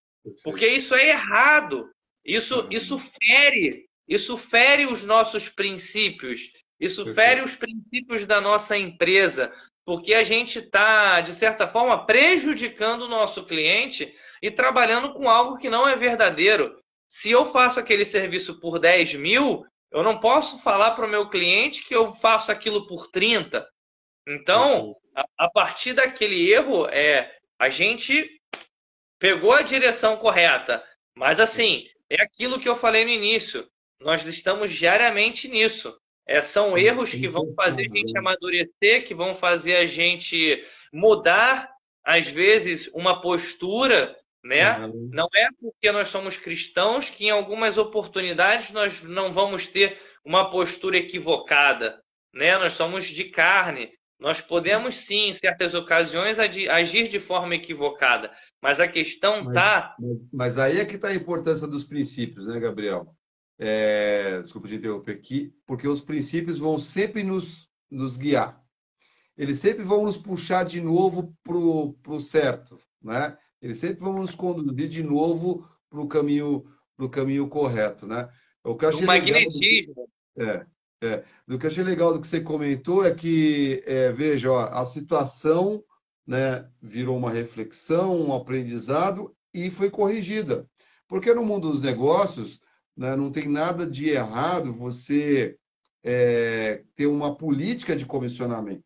Porque isso é errado. Isso, isso fere, isso fere os nossos princípios, isso fere os princípios da nossa empresa, porque a gente está, de certa forma, prejudicando o nosso cliente e trabalhando com algo que não é verdadeiro. Se eu faço aquele serviço por 10 mil, eu não posso falar para o meu cliente que eu faço aquilo por 30. Então, a, a partir daquele erro, é, a gente pegou a direção correta. Mas assim, é aquilo que eu falei no início. Nós estamos diariamente nisso. É, são sim, erros que vão fazer a gente amadurecer, que vão fazer a gente mudar, às vezes, uma postura, né? Uhum. Não é porque nós somos cristãos que em algumas oportunidades nós não vamos ter uma postura equivocada, né? Nós somos de carne. Nós podemos sim, em certas ocasiões, agir de forma equivocada, mas a questão está. Mas, mas, aí é que está a importância dos princípios, né, Gabriel? É, desculpa te interromper aqui, porque os princípios vão sempre nos, nos guiar. Eles sempre vão nos puxar de novo para o certo, né? Eles sempre vão nos conduzir de novo para o caminho, pro caminho correto, né? O, eu achei o magnetismo. é, é, do que eu achei legal do que você comentou é que, é, veja, ó, a situação né, virou uma reflexão, um aprendizado e foi corrigida. Porque no mundo dos negócios né, não tem nada de errado você é, ter uma política de comissionamento.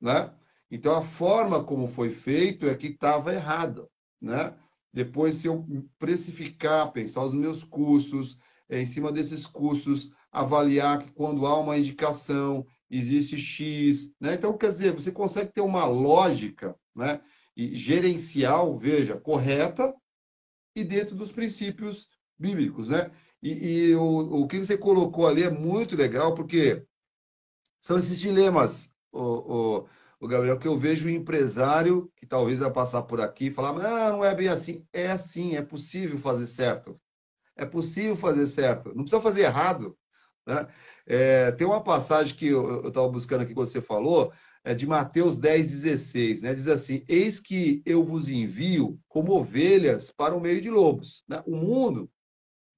Né? Então, a forma como foi feito é que estava errada. Né? Depois, se eu precificar, pensar os meus custos, é, em cima desses custos, avaliar que quando há uma indicação existe X, né? Então, quer dizer, você consegue ter uma lógica, né? E gerencial, veja, correta e dentro dos princípios bíblicos, né? E, e o, o que você colocou ali é muito legal, porque são esses dilemas, o, o, o Gabriel, que eu vejo o empresário que talvez vai passar por aqui e falar, não, não é bem assim. É assim, é possível fazer certo. É possível fazer certo. Não precisa fazer errado. Né? É, tem uma passagem que eu estava buscando aqui quando você falou, é de Mateus 10, 16, né? diz assim: Eis que eu vos envio como ovelhas para o meio de lobos. Né? O mundo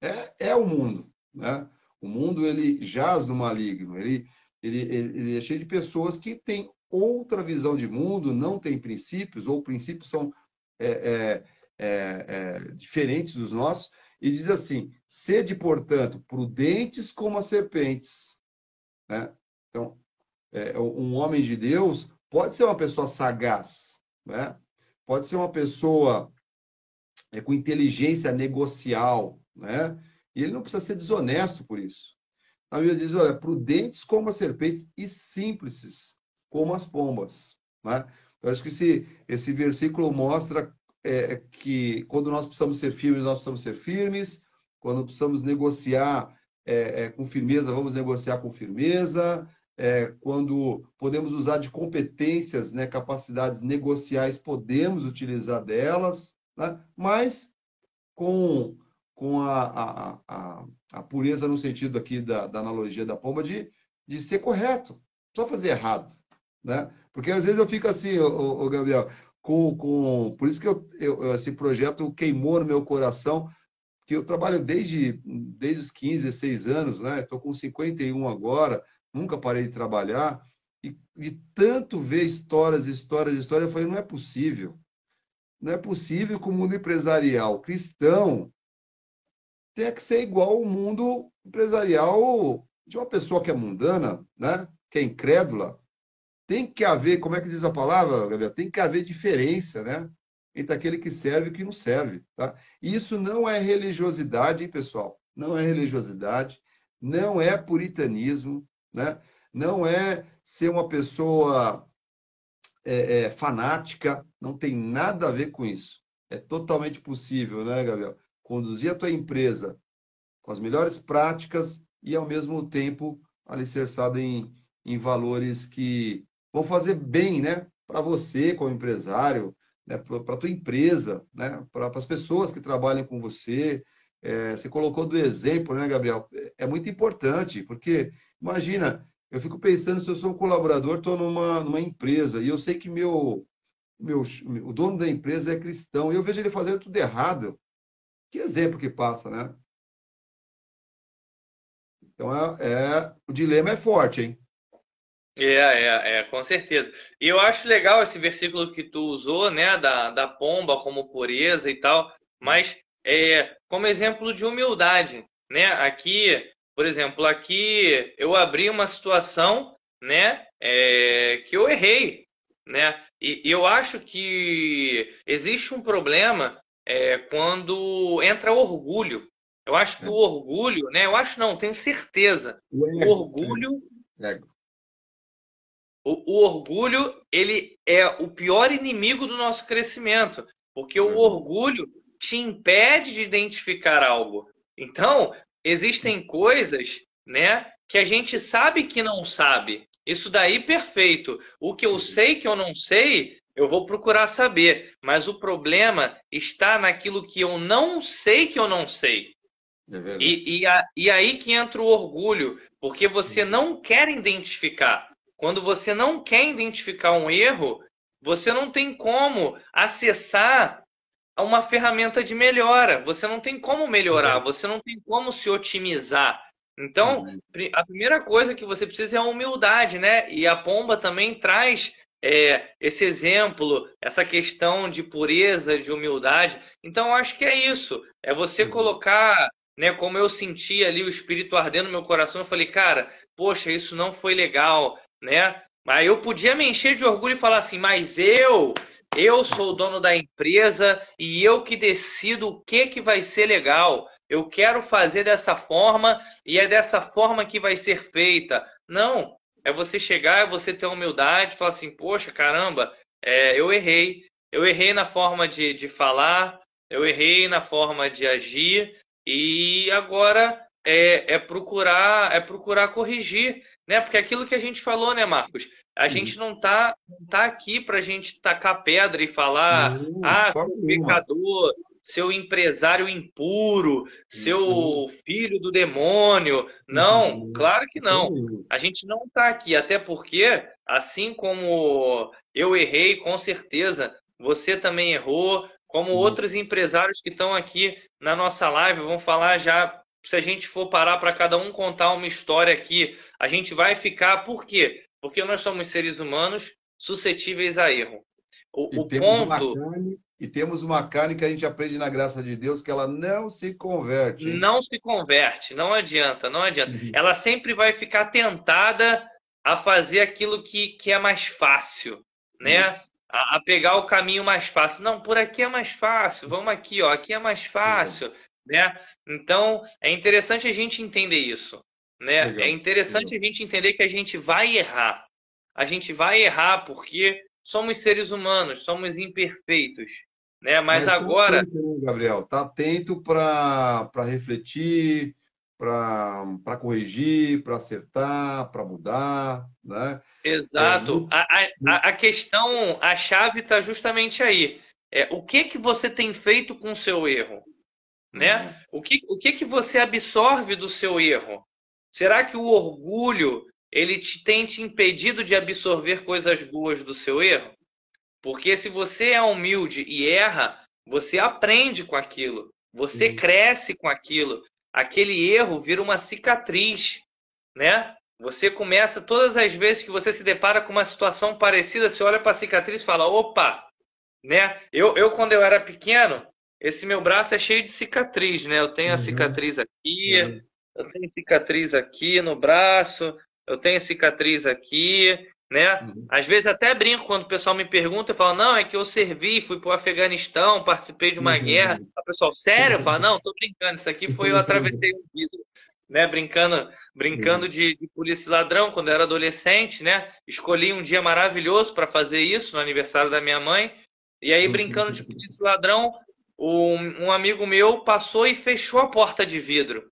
é, é o mundo. Né? O mundo ele jaz no maligno, ele, ele, ele, é cheio de pessoas que têm outra visão de mundo, não têm princípios, ou princípios são é, é, é, é, diferentes dos nossos, e diz assim: sede, portanto, prudentes como as serpentes. Né? Então, é, um homem de Deus pode ser uma pessoa sagaz, né? pode ser uma pessoa é, com inteligência negocial, né? e ele não precisa ser desonesto por isso. A Bíblia diz: olha, prudentes como as serpentes e simples como as pombas. Né? Eu acho que esse, esse versículo mostra é, que quando nós precisamos ser firmes, nós precisamos ser firmes. Quando precisamos negociar é, é, com firmeza, vamos negociar com firmeza. É, quando podemos usar de competências, né, capacidades negociais, podemos utilizar delas, né? mas com, com a, a, a, a, pureza no sentido aqui da, da analogia da pomba de, de ser correto, só fazer errado. Né? Porque às vezes eu fico assim, o, Gabriel, com, com por isso que eu, eu, esse projeto queimou no meu coração, que eu trabalho desde, desde os 15, 16 anos, né? Estou com 51 agora, nunca parei de trabalhar, e, e tanto ver histórias, histórias, histórias, eu falei, não é possível. Não é possível que o mundo empresarial cristão tenha que ser igual ao mundo empresarial de uma pessoa que é mundana, né? que é incrédula, tem que haver, como é que diz a palavra, Gabriel? Tem que haver diferença, né? Entre aquele que serve e que não serve, tá? Isso não é religiosidade, hein, pessoal? Não é religiosidade, não é puritanismo, né? Não é ser uma pessoa é, é, fanática, não tem nada a ver com isso. É totalmente possível, né, Gabriel? Conduzir a tua empresa com as melhores práticas e, ao mesmo tempo, alicerçado em, em valores que vão fazer bem, né? Para você como empresário, né? para a tua empresa, né? Para as pessoas que trabalham com você. É, você colocou do exemplo, né, Gabriel? É, é muito importante, porque imagina, eu fico pensando se eu sou um colaborador, estou numa, numa empresa e eu sei que meu, meu, o dono da empresa é cristão e eu vejo ele fazendo tudo errado. Que exemplo que passa, né? Então, é, é, o dilema é forte, hein? É, é, é, com certeza. E eu acho legal esse versículo que tu usou, né, da, da pomba como pureza e tal, mas é, como exemplo de humildade, né? Aqui, por exemplo, aqui eu abri uma situação, né, é, que eu errei, né? E, e, eu acho que existe um problema é, quando entra orgulho. Eu acho que o orgulho, né? Eu acho não, tenho certeza. O orgulho o, o, orgulho, ele é o pior inimigo do nosso crescimento, porque o uhum. orgulho te impede de identificar algo. Então, existem coisas, né, que a gente sabe que não sabe. Isso daí perfeito. O que eu sei que eu não sei, eu vou procurar saber, mas o problema está naquilo que eu não sei que eu não sei. É e, e, a, e aí que entra o orgulho, porque você não quer identificar. Quando você não quer identificar um erro, você não tem como acessar uma ferramenta de melhora. Você não tem como melhorar, você não tem como se otimizar. Então, uhum. a primeira coisa que você precisa é a humildade, né? E a pomba também traz é, esse exemplo, essa questão de pureza, de humildade. Então, eu acho que é isso. É você uhum. colocar, né? Como eu senti ali o espírito ardendo no meu coração, eu falei, cara, poxa, isso não foi legal né? Mas eu podia me encher de orgulho e falar assim, mas eu, eu sou o dono da empresa e eu que decido o que que vai ser legal. Eu quero fazer dessa forma e é dessa forma que vai ser feita. Não, é você chegar, é você ter humildade, falar assim, poxa, caramba, é, eu errei. Eu errei na forma de, de falar, eu errei na forma de agir e agora é, é procurar é procurar corrigir né? Porque aquilo que a gente falou, né, Marcos? A gente não tá, não tá aqui para a gente tacar pedra e falar, uhum, ah, seu pecador, seu empresário impuro, seu uhum. filho do demônio. Não, uhum. claro que não. A gente não tá aqui, até porque, assim como eu errei, com certeza, você também errou, como outros empresários que estão aqui na nossa live vão falar já se a gente for parar para cada um contar uma história aqui, a gente vai ficar. Por quê? Porque nós somos seres humanos suscetíveis a erro. O, o ponto. Carne, e temos uma carne que a gente aprende na graça de Deus que ela não se converte. Hein? Não se converte, não adianta, não adianta. Uhum. Ela sempre vai ficar tentada a fazer aquilo que, que é mais fácil, né? A, a, pegar o caminho mais fácil. Não, por aqui é mais fácil. Vamos aqui, ó. Aqui é mais fácil, uhum. Né? Então é interessante a gente entender isso, né? Legal. É interessante Legal. a gente entender que a gente vai errar. A gente vai errar porque somos seres humanos, somos imperfeitos. Né? Mas, Mas agora. Atento, Gabriel, está atento para refletir, para corrigir, para acertar, para mudar. Né? Exato. É, a, a, a questão, a chave está justamente aí. É, o que, que você tem feito com o seu erro? Né? Uhum. O, que, o que, que você absorve do seu erro? Será que o orgulho ele te tem te impedido de absorver coisas boas do seu erro? Porque se você é humilde e erra, você aprende com aquilo, você uhum. cresce com aquilo. Aquele erro vira uma cicatriz, né? Você começa todas as vezes que você se depara com uma situação parecida, você olha para a cicatriz e fala: "Opa!", né? Eu, eu quando eu era pequeno, esse meu braço é cheio de cicatriz, né? Eu tenho a uhum. cicatriz aqui, uhum. eu tenho cicatriz aqui no braço, eu tenho cicatriz aqui, né? Uhum. Às vezes até brinco quando o pessoal me pergunta, eu falo, não, é que eu servi, fui para o Afeganistão, participei de uma uhum. guerra. O pessoal, sério? Eu falo, não, tô brincando, isso aqui foi eu atravessei um vidro, né? Brincando, brincando uhum. de, de polícia ladrão quando eu era adolescente, né? Escolhi um dia maravilhoso para fazer isso no aniversário da minha mãe. E aí, brincando de polícia ladrão, um, um amigo meu passou e fechou a porta de vidro.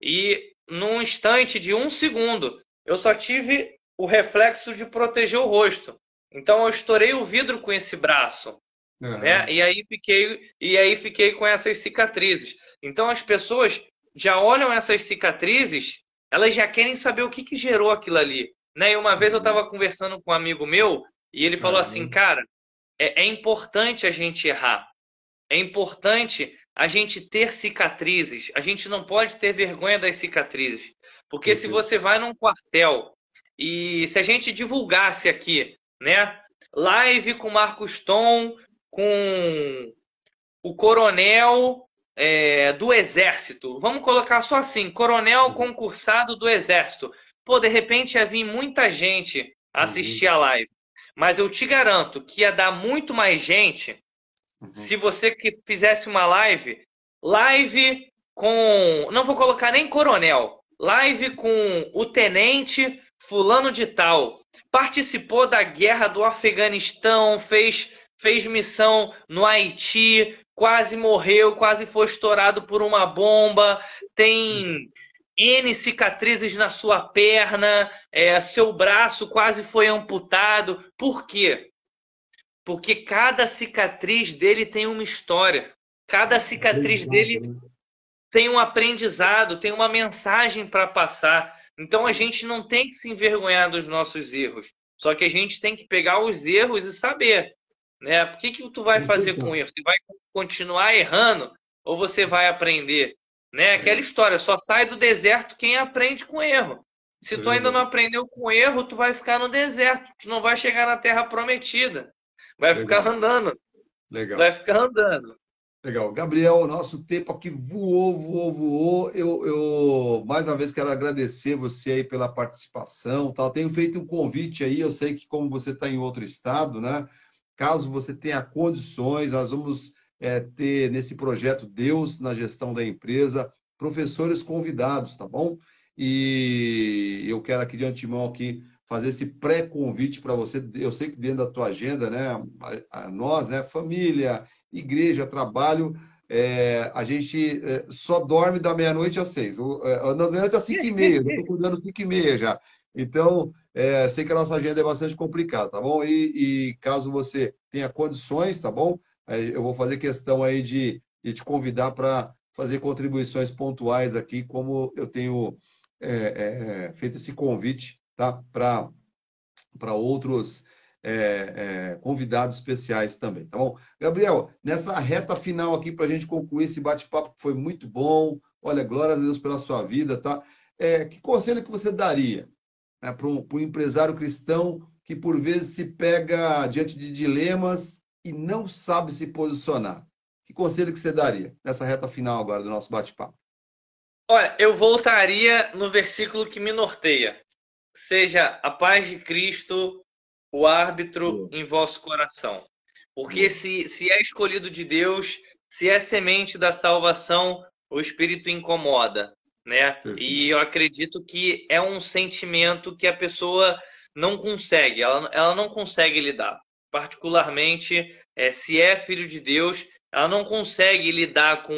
E num instante de um segundo, eu só tive o reflexo de proteger o rosto. Então eu estourei o vidro com esse braço, uhum. né? E aí fiquei e aí fiquei com essas cicatrizes. Então as pessoas já olham essas cicatrizes, elas já querem saber o que, que gerou aquilo ali, né? E uma vez eu estava conversando com um amigo meu e ele falou uhum. assim, cara, é, é importante a gente errar, é importante a gente ter cicatrizes. A gente não pode ter vergonha das cicatrizes. Porque uhum. se você vai num quartel e se a gente divulgasse aqui, né, live com Marcos Tom, com o coronel é, do Exército, vamos colocar só assim, coronel uhum. concursado do Exército. Pô, de repente ia vir muita gente assistir uhum. a live. Mas eu te garanto que ia dar muito mais gente uhum. se você que fizesse uma live, live com, não vou colocar nem coronel, Live com o tenente fulano de tal. Participou da guerra do Afeganistão, fez, fez missão no Haiti, quase morreu, quase foi estourado por uma bomba, tem N cicatrizes na sua perna, é, seu braço quase foi amputado. Por quê? Porque cada cicatriz dele tem uma história. Cada cicatriz dele né? tem um aprendizado, tem uma mensagem para passar. Então a gente não tem que se envergonhar dos nossos erros. Só que a gente tem que pegar os erros e saber, né? Por que, que tu vai fazer com erro? Você vai continuar errando ou você vai aprender? Né? Aquela história, só sai do deserto quem aprende com erro. Se tu ainda não aprendeu com erro, tu vai ficar no deserto, tu não vai chegar na terra prometida. Vai Legal. ficar andando. Legal. Vai ficar andando. Legal. Gabriel, nosso tempo aqui voou, voou, voou. Eu, eu mais uma vez quero agradecer você aí pela participação. Tal. Tenho feito um convite aí, eu sei que como você está em outro estado, né? Caso você tenha condições, nós vamos é, ter nesse projeto Deus na gestão da empresa, professores convidados, tá bom? E eu quero aqui de antemão aqui fazer esse pré-convite para você. Eu sei que dentro da tua agenda, né? A, a nós, né? Família, igreja, trabalho, é, a gente é, só dorme da meia-noite às seis. É, na meia-noite às cinco e meia, eu estou cuidando cinco e meia já. Então, é, sei que a nossa agenda é bastante complicada, tá bom? E, e caso você tenha condições, tá bom? Eu vou fazer questão aí de, de te convidar para fazer contribuições pontuais aqui, como eu tenho é, é, feito esse convite, tá? Para outros é, é, convidados especiais também, tá bom? Gabriel, nessa reta final aqui para a gente concluir esse bate-papo que foi muito bom, olha, glória a Deus pela sua vida, tá? É, que conselho que você daria né, para um, um empresário cristão que por vezes se pega diante de dilemas e não sabe se posicionar? Que conselho que você daria nessa reta final agora do nosso bate-papo? Olha, eu voltaria no versículo que me norteia. Seja a paz de Cristo o árbitro em vosso coração. Porque se, se é escolhido de Deus, se é semente da salvação, o Espírito incomoda, né? E eu acredito que é um sentimento que a pessoa não consegue, ela, ela não consegue lidar. Particularmente, é, se é filho de Deus, ela não consegue lidar com,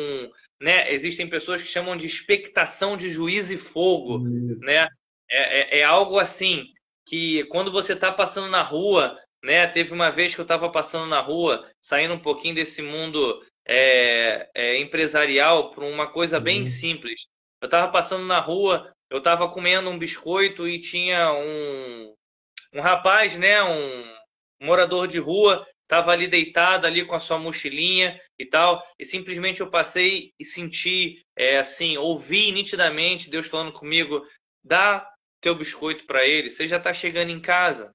né? Existem pessoas que chamam de expectação de juízo e fogo, né? É, é, é, algo assim que quando você está passando na rua, né? Teve uma vez que eu estava passando na rua, saindo um pouquinho desse mundo é, é, empresarial para uma coisa bem uhum. simples. Eu estava passando na rua, eu estava comendo um biscoito e tinha um, um rapaz, né? Um morador de rua estava ali deitado ali com a sua mochilinha e tal, e simplesmente eu passei e senti, é, assim, ouvi nitidamente Deus falando comigo, dá teu biscoito para ele, você já está chegando em casa.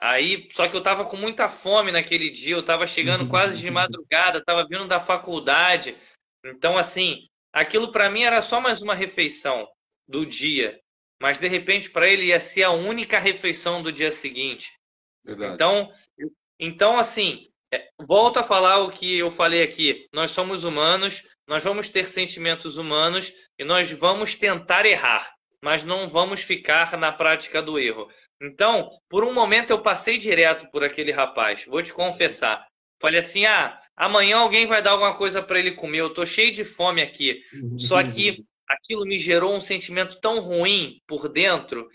Aí, só que eu estava com muita fome naquele dia, eu estava chegando quase de madrugada, estava vindo da faculdade. Então, assim, aquilo para mim era só mais uma refeição do dia, mas de repente para ele ia ser a única refeição do dia seguinte. Verdade. Então, então, assim, é, volto a falar o que eu falei aqui. Nós somos humanos, nós vamos ter sentimentos humanos e nós vamos tentar errar, mas não vamos ficar na prática do erro. Então, por um momento eu passei direto por aquele rapaz, vou te confessar. Falei assim: ah, amanhã alguém vai dar alguma coisa para ele comer, eu tô cheio de fome aqui. Só que aquilo me gerou um sentimento tão ruim por dentro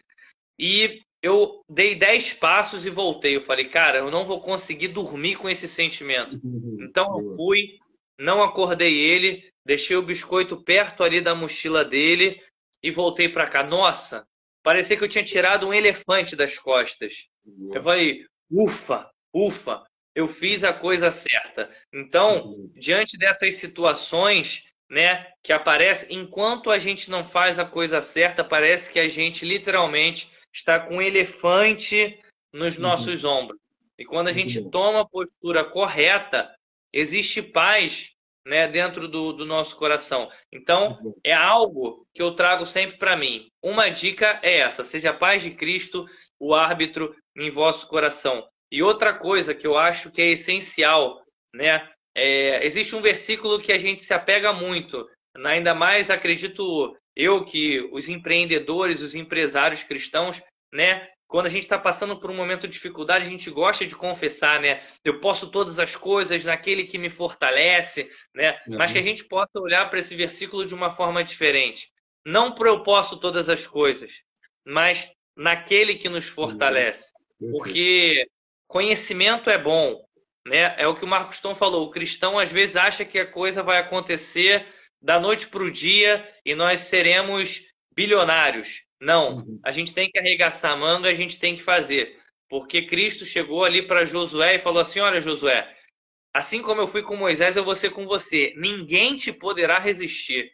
e eu dei 10 passos e voltei. Eu falei, cara, eu não vou conseguir dormir com esse sentimento. Uhum. Então eu fui, não acordei ele, deixei o biscoito perto ali da mochila dele e voltei para cá. Nossa, parecia que eu tinha tirado um elefante das costas. Eu falei, ufa, ufa, eu fiz a coisa certa. Então, uhum. diante dessas situações, né, que aparece enquanto a gente não faz a coisa certa, parece que a gente literalmente está com um elefante nos uhum. nossos ombros. E quando a gente uhum. toma a postura correta, existe paz né, dentro do, do nosso coração. Então, uhum. é algo que eu trago sempre para mim. Uma dica é essa: seja a paz de Cristo o árbitro em vosso coração. E outra coisa que eu acho que é essencial, né? É, existe um versículo que a gente se apega muito, ainda mais acredito eu que os empreendedores, os empresários cristãos, né, quando a gente está passando por um momento de dificuldade, a gente gosta de confessar, né? Eu posso todas as coisas naquele que me fortalece, né? Uhum. Mas que a gente possa olhar para esse versículo de uma forma diferente. Não para eu posso todas as coisas, mas naquele que nos fortalece. Uhum. Porque conhecimento é bom, né? É o que o Marcos Tom falou. O cristão às vezes acha que a coisa vai acontecer da noite para o dia e nós seremos bilionários. Não, uhum. a gente tem que arregaçar a manga, a gente tem que fazer. Porque Cristo chegou ali para Josué e falou assim: Olha, Josué, assim como eu fui com Moisés, eu vou ser com você. Ninguém te poderá resistir.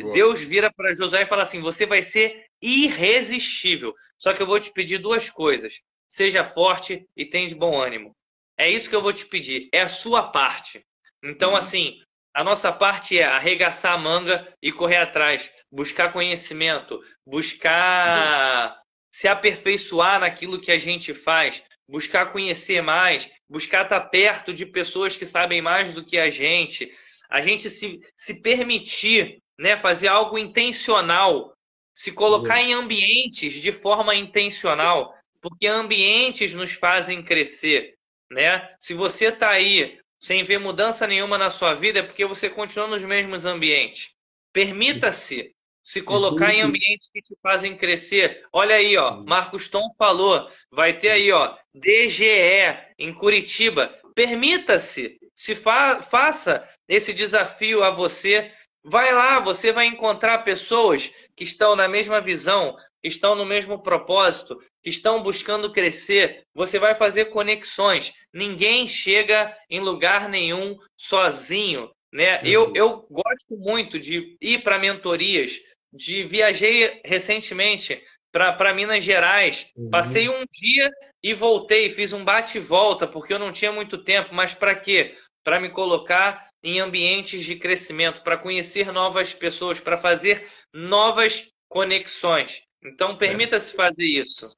Boa. Deus vira para Josué e fala assim: Você vai ser irresistível. Só que eu vou te pedir duas coisas: seja forte e tenha de bom ânimo. É isso que eu vou te pedir. É a sua parte. Então, uhum. assim, a nossa parte é arregaçar a manga e correr atrás, buscar conhecimento, buscar se aperfeiçoar naquilo que a gente faz, buscar conhecer mais, buscar estar perto de pessoas que sabem mais do que a gente, a gente se, se permitir né, fazer algo intencional, se colocar em ambientes de forma intencional, porque ambientes nos fazem crescer. Né? Se você está aí sem ver mudança nenhuma na sua vida é porque você continua nos mesmos ambientes. Permita-se se colocar em ambientes que te fazem crescer. Olha aí, ó, Marcos Tom falou, vai ter aí, ó, DGE em Curitiba. Permita-se, se fa faça esse desafio a você. Vai lá, você vai encontrar pessoas que estão na mesma visão, que estão no mesmo propósito, que estão buscando crescer. Você vai fazer conexões. Ninguém chega em lugar nenhum sozinho. Né? Eu, eu gosto muito de ir para mentorias, de viajei recentemente para Minas Gerais, uhum. passei um dia e voltei, fiz um bate e volta, porque eu não tinha muito tempo, mas para quê? Para me colocar em ambientes de crescimento, para conhecer novas pessoas, para fazer novas conexões. Então, permita-se é. fazer isso.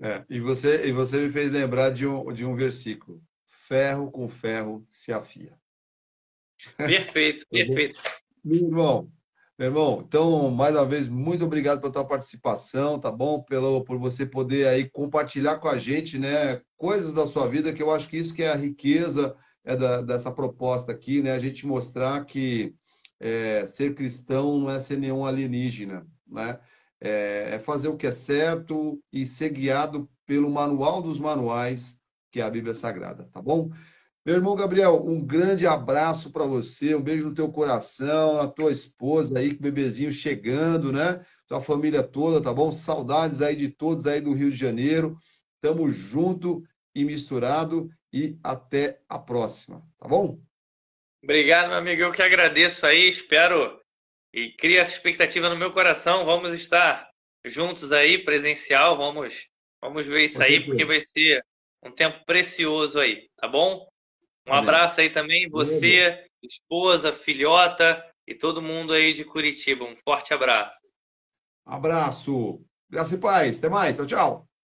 É, e, você, e você me fez lembrar de um, de um versículo: ferro com ferro se afia. Perfeito, perfeito. Meu irmão, meu irmão, então, mais uma vez, muito obrigado pela tua participação, tá bom? Pelo, por você poder aí compartilhar com a gente, né, coisas da sua vida, que eu acho que isso que é a riqueza é da, dessa proposta aqui, né? A gente mostrar que é, ser cristão não é ser nenhum alienígena, né? É, é fazer o que é certo e ser guiado pelo manual dos manuais, que é a Bíblia Sagrada, tá bom? Meu irmão Gabriel, um grande abraço para você, um beijo no teu coração, a tua esposa aí, com o bebezinho chegando, né? Tua família toda, tá bom? Saudades aí de todos aí do Rio de Janeiro. Tamo junto e misturado e até a próxima, tá bom? Obrigado, meu amigo. Eu que agradeço aí, espero e cria essa expectativa no meu coração. Vamos estar juntos aí, presencial, vamos, vamos ver isso aí, porque vai ser um tempo precioso aí, tá bom? Um abraço aí também, você, esposa, filhota e todo mundo aí de Curitiba. Um forte abraço. Abraço. Graças e paz. Até mais. Tchau, tchau.